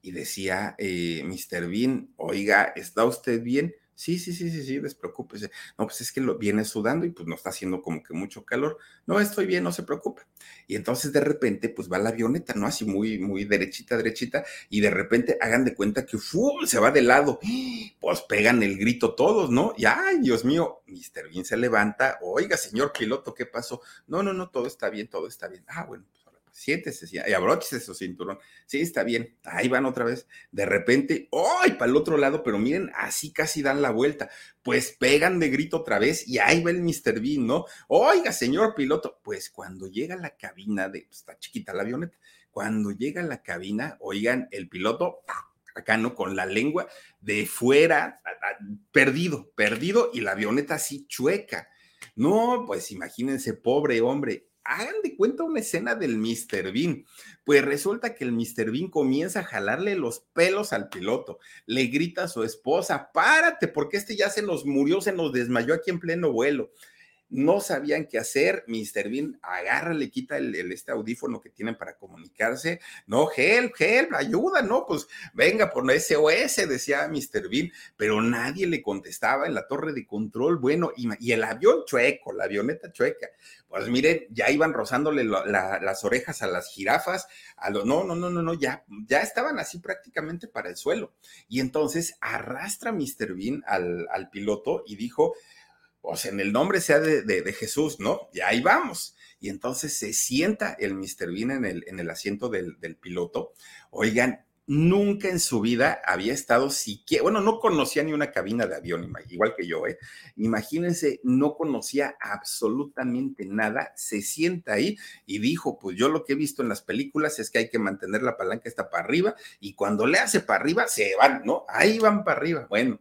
y decía, eh, Mr. Bean, oiga, ¿está usted bien? Sí, sí, sí, sí, sí, despreocúpese. No, pues es que lo viene sudando y pues no está haciendo como que mucho calor. No, estoy bien, no se preocupe. Y entonces de repente pues va la avioneta, ¿no? Así muy, muy derechita, derechita, y de repente hagan de cuenta que ¡fum! se va de lado. Pues pegan el grito todos, ¿no? Y ay, Dios mío, Mr. Bean se levanta. Oiga, señor piloto, ¿qué pasó? No, no, no, todo está bien, todo está bien. Ah, bueno, siéntese y abróchese su cinturón. Sí, está bien. Ahí van otra vez. De repente, ¡ay! para el otro lado, pero miren, así casi dan la vuelta. Pues pegan de grito otra vez y ahí va el Mr. Bean, ¿no? Oiga, señor piloto. Pues cuando llega la cabina de, pues, está chiquita la avioneta, cuando llega la cabina, oigan, el piloto, acá, ¿no? Con la lengua de fuera, perdido, perdido y la avioneta así chueca. No, pues imagínense, pobre hombre, hagan de cuenta una escena del Mr. Bean. Pues resulta que el Mr. Bean comienza a jalarle los pelos al piloto. Le grita a su esposa, párate, porque este ya se nos murió, se nos desmayó aquí en pleno vuelo no sabían qué hacer. Mr. Bean agarra, le quita el, este audífono que tienen para comunicarse. No, help, help, ayuda, no, pues venga por SOS, decía Mr. Bean, pero nadie le contestaba en la torre de control. Bueno, y, el avión chueco, la avioneta chueca. Pues miren, ya iban rozándole las orejas a las jirafas, a lo, no, no, no, no, no, ya, ya estaban así prácticamente para el suelo. Y entonces arrastra Mr. Bean al, al piloto y dijo, pues en el nombre sea de, Jesús, ¿no? Y ahí vamos. Y entonces se sienta el Mr. Bean en el, en el asiento del, piloto. Oigan, nunca en su vida había estado siquiera, bueno, no conocía ni una cabina de avión, igual que yo, ¿eh? Imagínense, no conocía absolutamente nada, se sienta ahí y dijo, pues yo lo que he visto en las películas es que hay que mantener la palanca esta para arriba y cuando le hace para arriba, se van, ¿no? Ahí van para arriba. Bueno,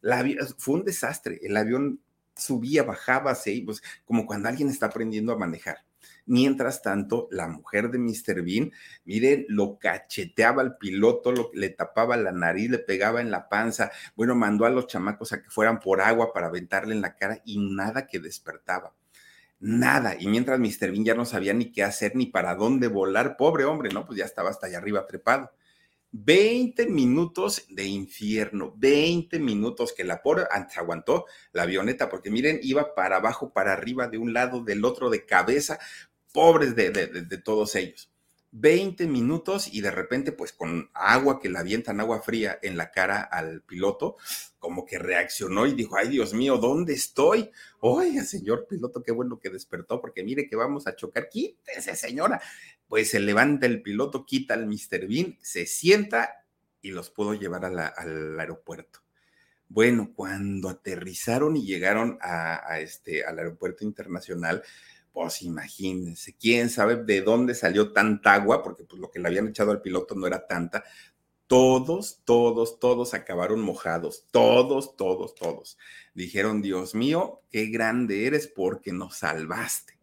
la, fue un desastre, el avión subía, bajaba, se, pues como cuando alguien está aprendiendo a manejar. Mientras tanto, la mujer de Mr. Bean, miren, lo cacheteaba al piloto, lo, le tapaba la nariz, le pegaba en la panza. Bueno, mandó a los chamacos a que fueran por agua para aventarle en la cara y nada que despertaba. Nada. Y mientras Mr. Bean ya no sabía ni qué hacer ni para dónde volar, pobre hombre, ¿no? Pues ya estaba hasta allá arriba trepado. 20 minutos de infierno, 20 minutos que la pobre aguantó la avioneta, porque miren, iba para abajo, para arriba, de un lado, del otro, de cabeza, pobres de, de, todos ellos. 20 minutos y de repente, pues con agua que la avientan, agua fría en la cara al piloto, como que reaccionó y dijo, ay Dios mío, ¿dónde estoy? Oiga, señor piloto, qué bueno que despertó, porque mire que vamos a chocar. Quítese, señora pues se levanta el piloto, quita al Mr. Bean, se sienta y los pudo llevar al aeropuerto. Bueno, cuando aterrizaron y llegaron a, este, al aeropuerto internacional, pues imagínense, quién sabe de dónde salió tanta agua, porque pues lo que le habían echado al piloto no era tanta. Todos, todos, todos acabaron mojados, todos, todos, todos. Dijeron, Dios mío, qué grande eres porque nos salvaste.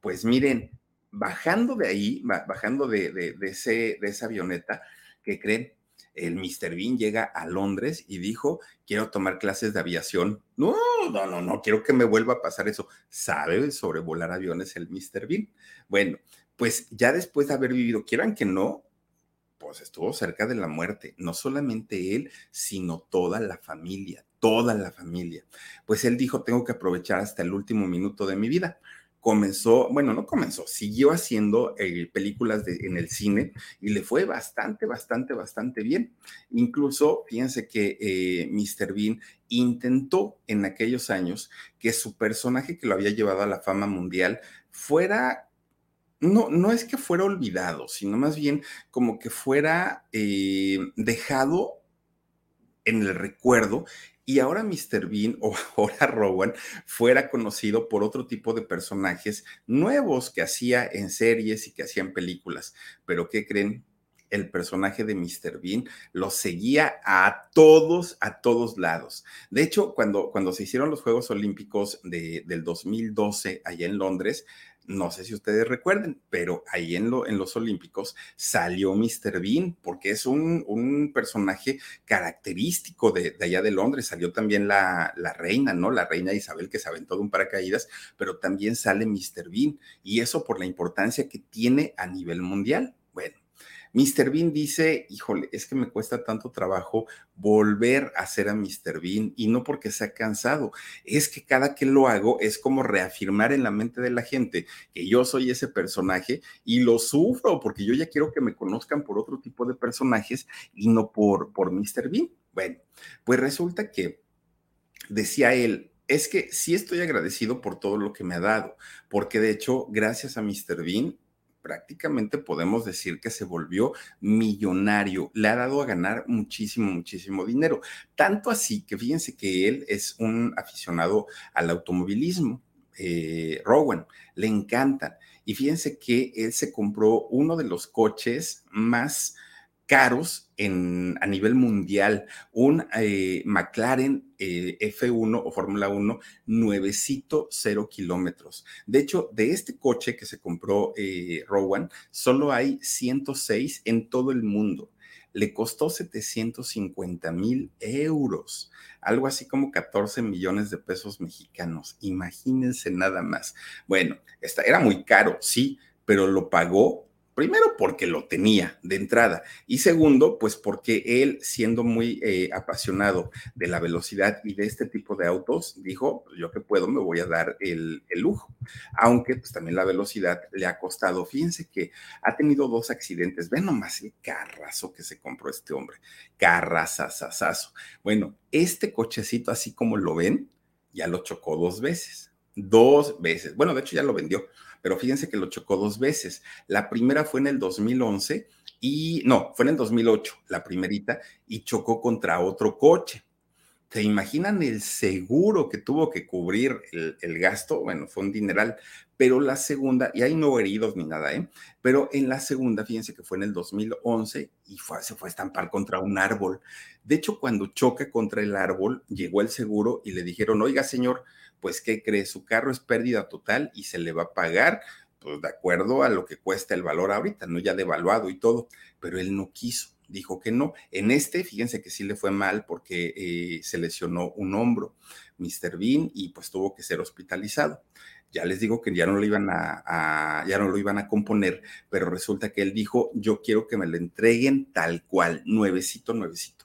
Pues miren, bajando de ahí, bajando de, de, ese, de esa avioneta, ¿qué creen? El Mr. Bean llega a Londres y dijo, quiero tomar clases de aviación. No, no, no, no, quiero que me vuelva a pasar eso. ¿Sabe sobrevolar aviones el Mr. Bean? Bueno, pues ya después de haber vivido, quieran que no, pues estuvo cerca de la muerte, no solamente él, sino toda la familia, toda la familia. Pues él dijo, tengo que aprovechar hasta el último minuto de mi vida. Comenzó, bueno, no comenzó, siguió haciendo eh, películas en el cine y le fue bastante, bastante, bastante bien. Incluso, fíjense que eh, Mr. Bean intentó en aquellos años que su personaje que lo había llevado a la fama mundial fuera no, no es que fuera olvidado, sino más bien como que fuera eh, dejado en el recuerdo y ahora Mr. Bean [laughs] o ahora Rowan fuera conocido por otro tipo de personajes nuevos que hacía en series y que hacía en películas. Pero ¿qué creen? el personaje de Mr. Bean lo seguía a todos, a todos lados. De hecho, cuando, cuando se hicieron los Juegos Olímpicos de, del 2012 allá en Londres, no sé si ustedes recuerden, pero ahí en, lo, en los Olímpicos salió Mr. Bean, porque es un, personaje característico de, allá de Londres. Salió también la, la, reina, ¿no? La reina Isabel que se aventó de un paracaídas, pero también sale Mr. Bean, y eso por la importancia que tiene a nivel mundial. Mr. Bean dice, híjole, es que me cuesta tanto trabajo volver a ser a Mr. Bean y no porque sea cansado, es que cada que lo hago es como reafirmar en la mente de la gente que yo soy ese personaje y lo sufro porque yo ya quiero que me conozcan por otro tipo de personajes y no por, por Mr. Bean. Bueno, pues resulta que decía él, es que sí estoy agradecido por todo lo que me ha dado, porque de hecho, gracias a Mr. Bean, prácticamente podemos decir que se volvió millonario, le ha dado a ganar muchísimo, muchísimo dinero. Tanto así que fíjense que él es un aficionado al automovilismo. Eh, Rowan, le encantan. Y fíjense que él se compró uno de los coches más caros en, a nivel mundial. Un eh, McLaren eh, F1 o Fórmula 1 nuevecito, cero kilómetros. De hecho, de este coche que se compró eh, Rowan, solo hay 106 en todo el mundo. Le costó 750 mil euros, algo así como 14 millones de pesos mexicanos. Imagínense nada más. Bueno, esta, era muy caro, sí, pero lo pagó Primero porque lo tenía de entrada y segundo, pues porque él, siendo muy eh, apasionado de la velocidad y de este tipo de autos, dijo, pues, yo que puedo me voy a dar el, lujo. Aunque pues también la velocidad le ha costado. Fíjense que ha tenido dos accidentes. Ven nomás el carrazo que se compró este hombre. Carrazazazazo. Bueno, este cochecito, así como lo ven, ya lo chocó dos veces. Dos veces. Bueno, de hecho ya lo vendió pero fíjense que lo chocó dos veces. La primera fue en el 2011 y no, fue en el 2008, la primerita, y chocó contra otro coche. ¿Se imaginan el seguro que tuvo que cubrir el, gasto? Bueno, fue un dineral, pero la segunda, y hay no heridos ni nada, ¿eh? Pero en la segunda, fíjense que fue en el 2011 y se fue a estampar contra un árbol. De hecho, cuando choca contra el árbol, llegó el seguro y le dijeron, oiga, señor, pues ¿qué cree? Su carro es pérdida total y se le va a pagar pues de acuerdo a lo que cuesta el valor ahorita, no ya devaluado y todo, pero él no quiso, dijo que no. En este, fíjense que sí le fue mal porque eh, se lesionó un hombro, Mr. Bean, y pues tuvo que ser hospitalizado. Ya les digo que ya no lo iban a, ya no lo iban a componer, pero resulta que él dijo, yo quiero que me lo entreguen tal cual, nuevecito, nuevecito.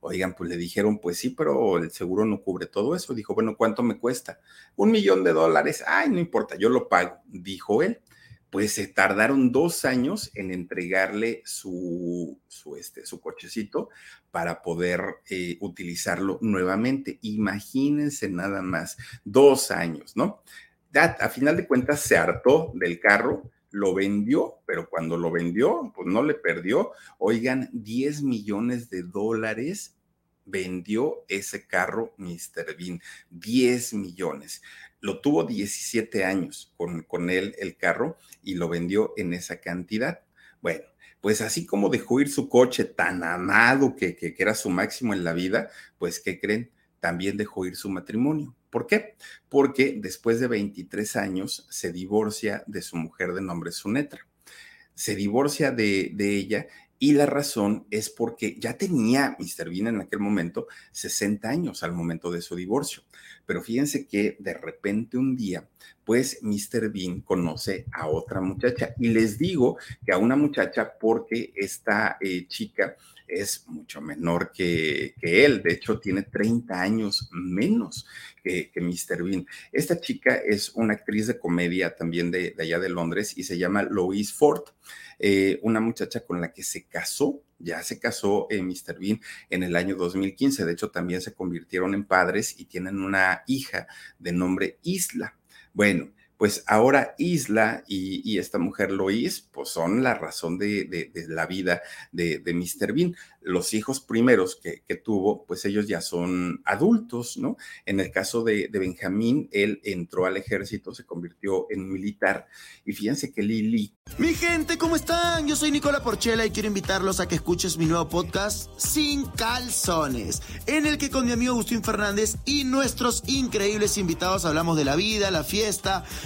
Oigan, pues le dijeron, pues sí, pero el seguro no cubre todo eso. Dijo, bueno, ¿cuánto me cuesta? Un millón de dólares. Ay, no importa, yo lo pago, dijo él. Pues se tardaron dos años en entregarle su, su, este, su cochecito para poder eh, utilizarlo nuevamente. Imagínense nada más, dos años, ¿no? a final de cuentas se hartó del carro, lo vendió, pero cuando lo vendió, pues no le perdió. Oigan, 10 millones de dólares vendió ese carro Mr. Bean, 10 millones. Lo tuvo 17 años con, con él el carro y lo vendió en esa cantidad. Bueno, pues así como dejó ir su coche tan amado que, que, que era su máximo en la vida, pues ¿qué creen? También dejó ir su matrimonio ¿Por qué? Porque después de 23 años se divorcia de su mujer de nombre Sunetra. Se divorcia de, de ella y la razón es porque ya tenía Mr. Bean en aquel momento 60 años al momento de su divorcio. Pero fíjense que de repente un día, pues Mr. Bean conoce a otra muchacha. Y les digo que a una muchacha porque esta eh, chica es mucho menor que, él. De hecho, tiene 30 años menos que, que, Mr. Bean. Esta chica es una actriz de comedia también de, de allá de Londres y se llama Louise Ford. Eh, una muchacha con la que se casó, ya se casó eh, Mr. Bean en el año 2015, de hecho también se convirtieron en padres y tienen una hija de nombre Isla. Bueno, pues ahora Isla y, esta mujer Lois, pues son la razón de, la vida de, Mr. Bean. Los hijos primeros que, tuvo, pues ellos ya son adultos, ¿no? En el caso de, Benjamín, él entró al ejército, se convirtió en militar. Y fíjense que Lili. Mi gente, ¿cómo están? Yo soy Nicola Porchela y quiero invitarlos a que escuches mi nuevo podcast Sin Calzones, en el que con mi amigo Agustín Fernández y nuestros increíbles invitados hablamos de la vida, la fiesta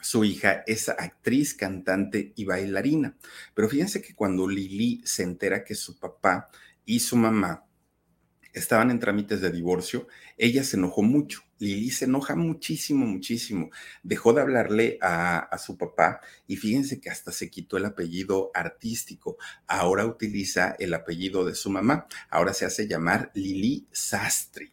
Su hija es actriz, cantante y bailarina. Pero fíjense que cuando Lili se entera que su papá y su mamá estaban en trámites de divorcio, ella se enojó mucho. Lili se enoja muchísimo, muchísimo. Dejó de hablarle a, su papá y fíjense que hasta se quitó el apellido artístico. Ahora utiliza el apellido de su mamá. Ahora se hace llamar Lili Sastri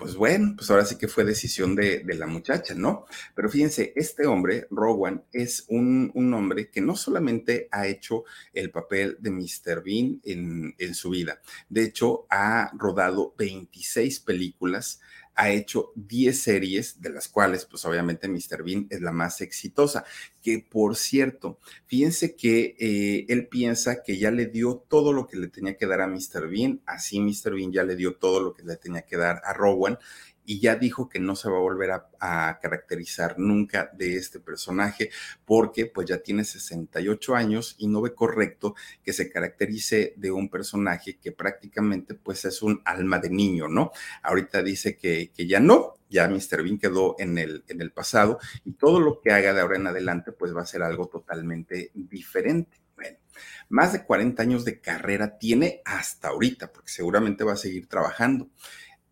pues bueno, pues ahora sí que fue decisión de, la muchacha, ¿no? Pero fíjense, este hombre, Rowan, es un, hombre que no solamente ha hecho el papel de Mr. Bean en, su vida, de hecho ha rodado 26 películas, ha hecho 10 series, de las cuales, pues obviamente Mr. Bean es la más exitosa. Que por cierto, fíjense que eh, él piensa que ya le dio todo lo que le tenía que dar a Mr. Bean, así Mr. Bean ya le dio todo lo que le tenía que dar a Rowan y ya dijo que no se va a volver a, caracterizar nunca de este personaje porque pues ya tiene 68 años y no ve correcto que se caracterice de un personaje que prácticamente pues es un alma de niño, ¿no? Ahorita dice que, que ya no, ya Mr. Bean quedó en el, en el pasado y todo lo que haga de ahora en adelante pues va a ser algo totalmente diferente. Bueno, más de 40 años de carrera tiene hasta ahorita, porque seguramente va a seguir trabajando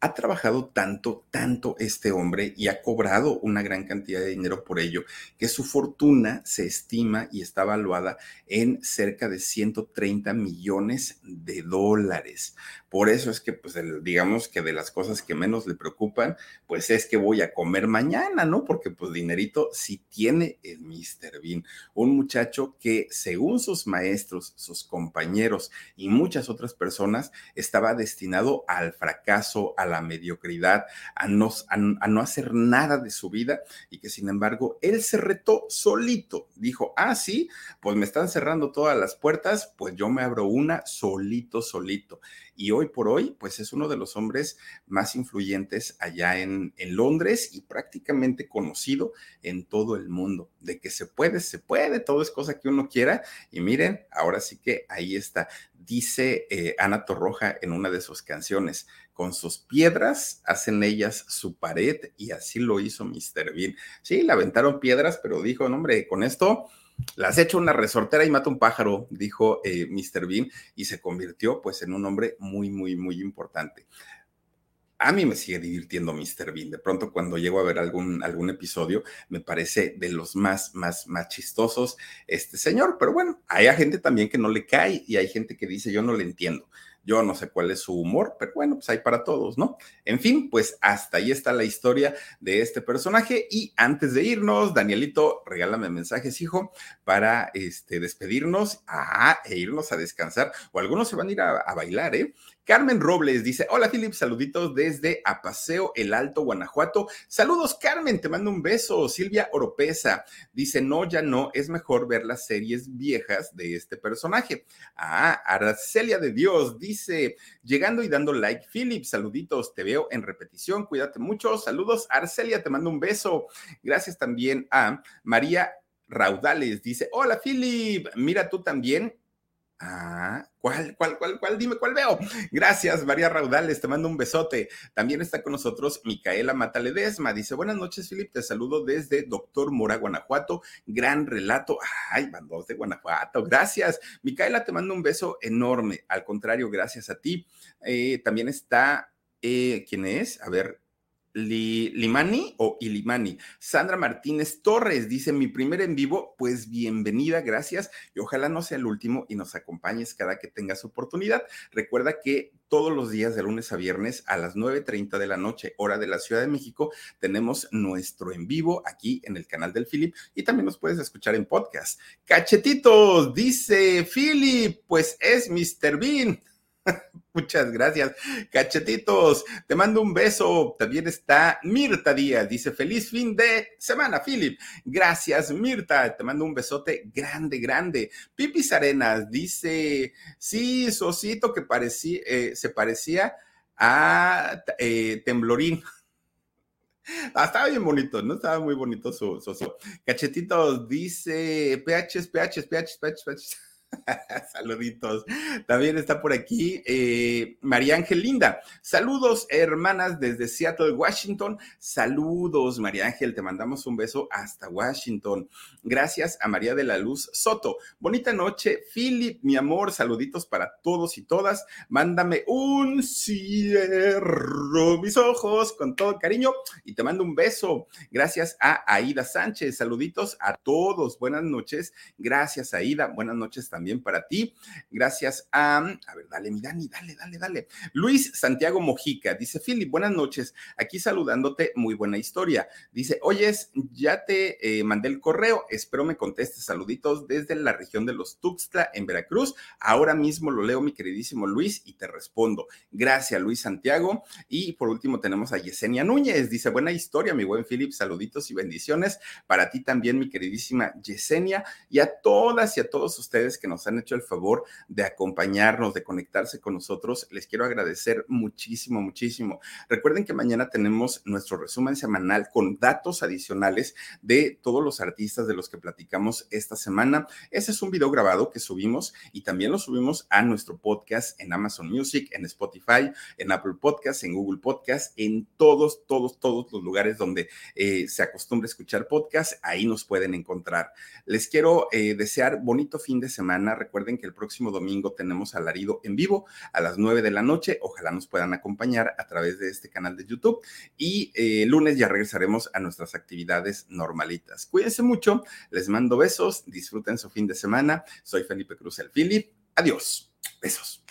ha trabajado tanto, tanto este hombre y ha cobrado una gran cantidad de dinero por ello, que su fortuna se estima y está valuada en cerca de 130 millones de dólares. Por eso es que, pues, digamos que de las cosas que menos le preocupan, pues es que voy a comer mañana, ¿no? Porque, pues, dinerito sí tiene el Mr. Bean, un muchacho que, según sus maestros, sus compañeros y muchas otras personas, estaba destinado al fracaso, a la mediocridad, a no, a no hacer nada de su vida y que, sin embargo, él se retó solito. Dijo, ah, sí, pues me están cerrando todas las puertas, pues yo me abro una solito, solito y hoy por hoy, pues es uno de los hombres más influyentes allá en, Londres y prácticamente conocido en todo el mundo. De que se puede, se puede, todo es cosa que uno quiera. Y miren, ahora sí que ahí está. Dice eh, Ana Torroja en una de sus canciones, con sus piedras hacen ellas su pared y así lo hizo Mr. Bean. Sí, le aventaron piedras, pero dijo, no, hombre, con esto las hecho una resortera y mata un pájaro, dijo eh, Mr. Bean, y se convirtió pues en un hombre muy, muy, muy importante. A mí me sigue divirtiendo Mr. Bean. De pronto cuando llego a ver algún, algún episodio, me parece de los más, más, más chistosos este señor. Pero bueno, hay gente también que no le cae y hay gente que dice, yo no le entiendo. Yo no sé cuál es su humor, pero bueno, pues hay para todos, ¿no? En fin, pues hasta ahí está la historia de este personaje. Y antes de irnos, Danielito, regálame mensajes, hijo, para este, despedirnos ah, e irnos a descansar. O algunos se van a ir a, bailar, ¿eh? Carmen Robles dice, hola Philip, saluditos desde Apaseo, El Alto, Guanajuato. Saludos Carmen, te mando un beso. Silvia Oropesa dice, no, ya no, es mejor ver las series viejas de este personaje. Ah, Arcelia de Dios dice, llegando y dando like, Philip, saluditos, te veo en repetición, cuídate mucho. Saludos Arcelia, te mando un beso. Gracias también a María Raudales, dice, hola Philip, mira tú también Ah, ¿cuál, cuál, cuál, cuál? Dime cuál veo. Gracias, María Raudales, te mando un besote. También está con nosotros Micaela Mataledesma. Dice, buenas noches, Filip, te saludo desde Doctor Mora, Guanajuato. Gran relato. Ay, van dos de Guanajuato. Gracias. Micaela, te mando un beso enorme. Al contrario, gracias a ti. Eh, también está, eh, ¿quién es? A ver, Limani o Ilimani. Sandra Martínez Torres dice, mi primer en vivo, pues bienvenida, gracias y ojalá no sea el último y nos acompañes cada que tengas oportunidad. Recuerda que todos los días de lunes a viernes a las 9.30 de la noche, hora de la Ciudad de México, tenemos nuestro en vivo aquí en el canal del Philip y también nos puedes escuchar en podcast. Cachetitos, dice Philip, pues es Mr. Bean. [laughs] Muchas gracias. Cachetitos, te mando un beso. También está Mirta Díaz. Dice, feliz fin de semana, Philip. Gracias, Mirta. Te mando un besote grande, grande. Pipis Arenas dice, sí, Sosito que parecía, eh, se parecía a eh, Temblorín. Ah, estaba bien bonito, ¿no? Estaba muy bonito su, Cachetitos dice, PHs, PHs, PHs, PHs, PHs. [laughs] Saluditos. También está por aquí eh, María Ángel Linda. Saludos, hermanas, desde Seattle, Washington. Saludos, María Ángel. Te mandamos un beso hasta Washington. Gracias a María de la Luz Soto. Bonita noche, Philip, mi amor. Saluditos para todos y todas. Mándame un cierro mis ojos con todo cariño y te mando un beso. Gracias a Aida Sánchez. Saluditos a todos. Buenas noches. Gracias, Aida. Buenas noches también también para ti. Gracias a, a ver, dale, mi Dani, dale, dale, dale. Luis Santiago Mojica dice, Philip, buenas noches. Aquí saludándote, muy buena historia. Dice, oyes, ya te eh, mandé el correo, espero me contestes. Saluditos desde la región de los Tuxtla, en Veracruz. Ahora mismo lo leo, mi queridísimo Luis, y te respondo. Gracias, Luis Santiago. Y por último tenemos a Yesenia Núñez. Dice, buena historia, mi buen Philip. Saluditos y bendiciones para ti también, mi queridísima Yesenia, y a todas y a todos ustedes que nos han hecho el favor de acompañarnos, de conectarse con nosotros. Les quiero agradecer muchísimo, muchísimo. Recuerden que mañana tenemos nuestro resumen semanal con datos adicionales de todos los artistas de los que platicamos esta semana. Ese es un video grabado que subimos y también lo subimos a nuestro podcast en Amazon Music, en Spotify, en Apple Podcast, en Google Podcast, en todos, todos, todos los lugares donde eh, se acostumbra escuchar podcast. Ahí nos pueden encontrar. Les quiero eh, desear bonito fin de semana Recuerden que el próximo domingo tenemos alarido en vivo a las 9 de la noche. Ojalá nos puedan acompañar a través de este canal de YouTube. Y eh, lunes ya regresaremos a nuestras actividades normalitas. Cuídense mucho, les mando besos, disfruten su fin de semana. Soy Felipe Cruz el Philip. Adiós. Besos.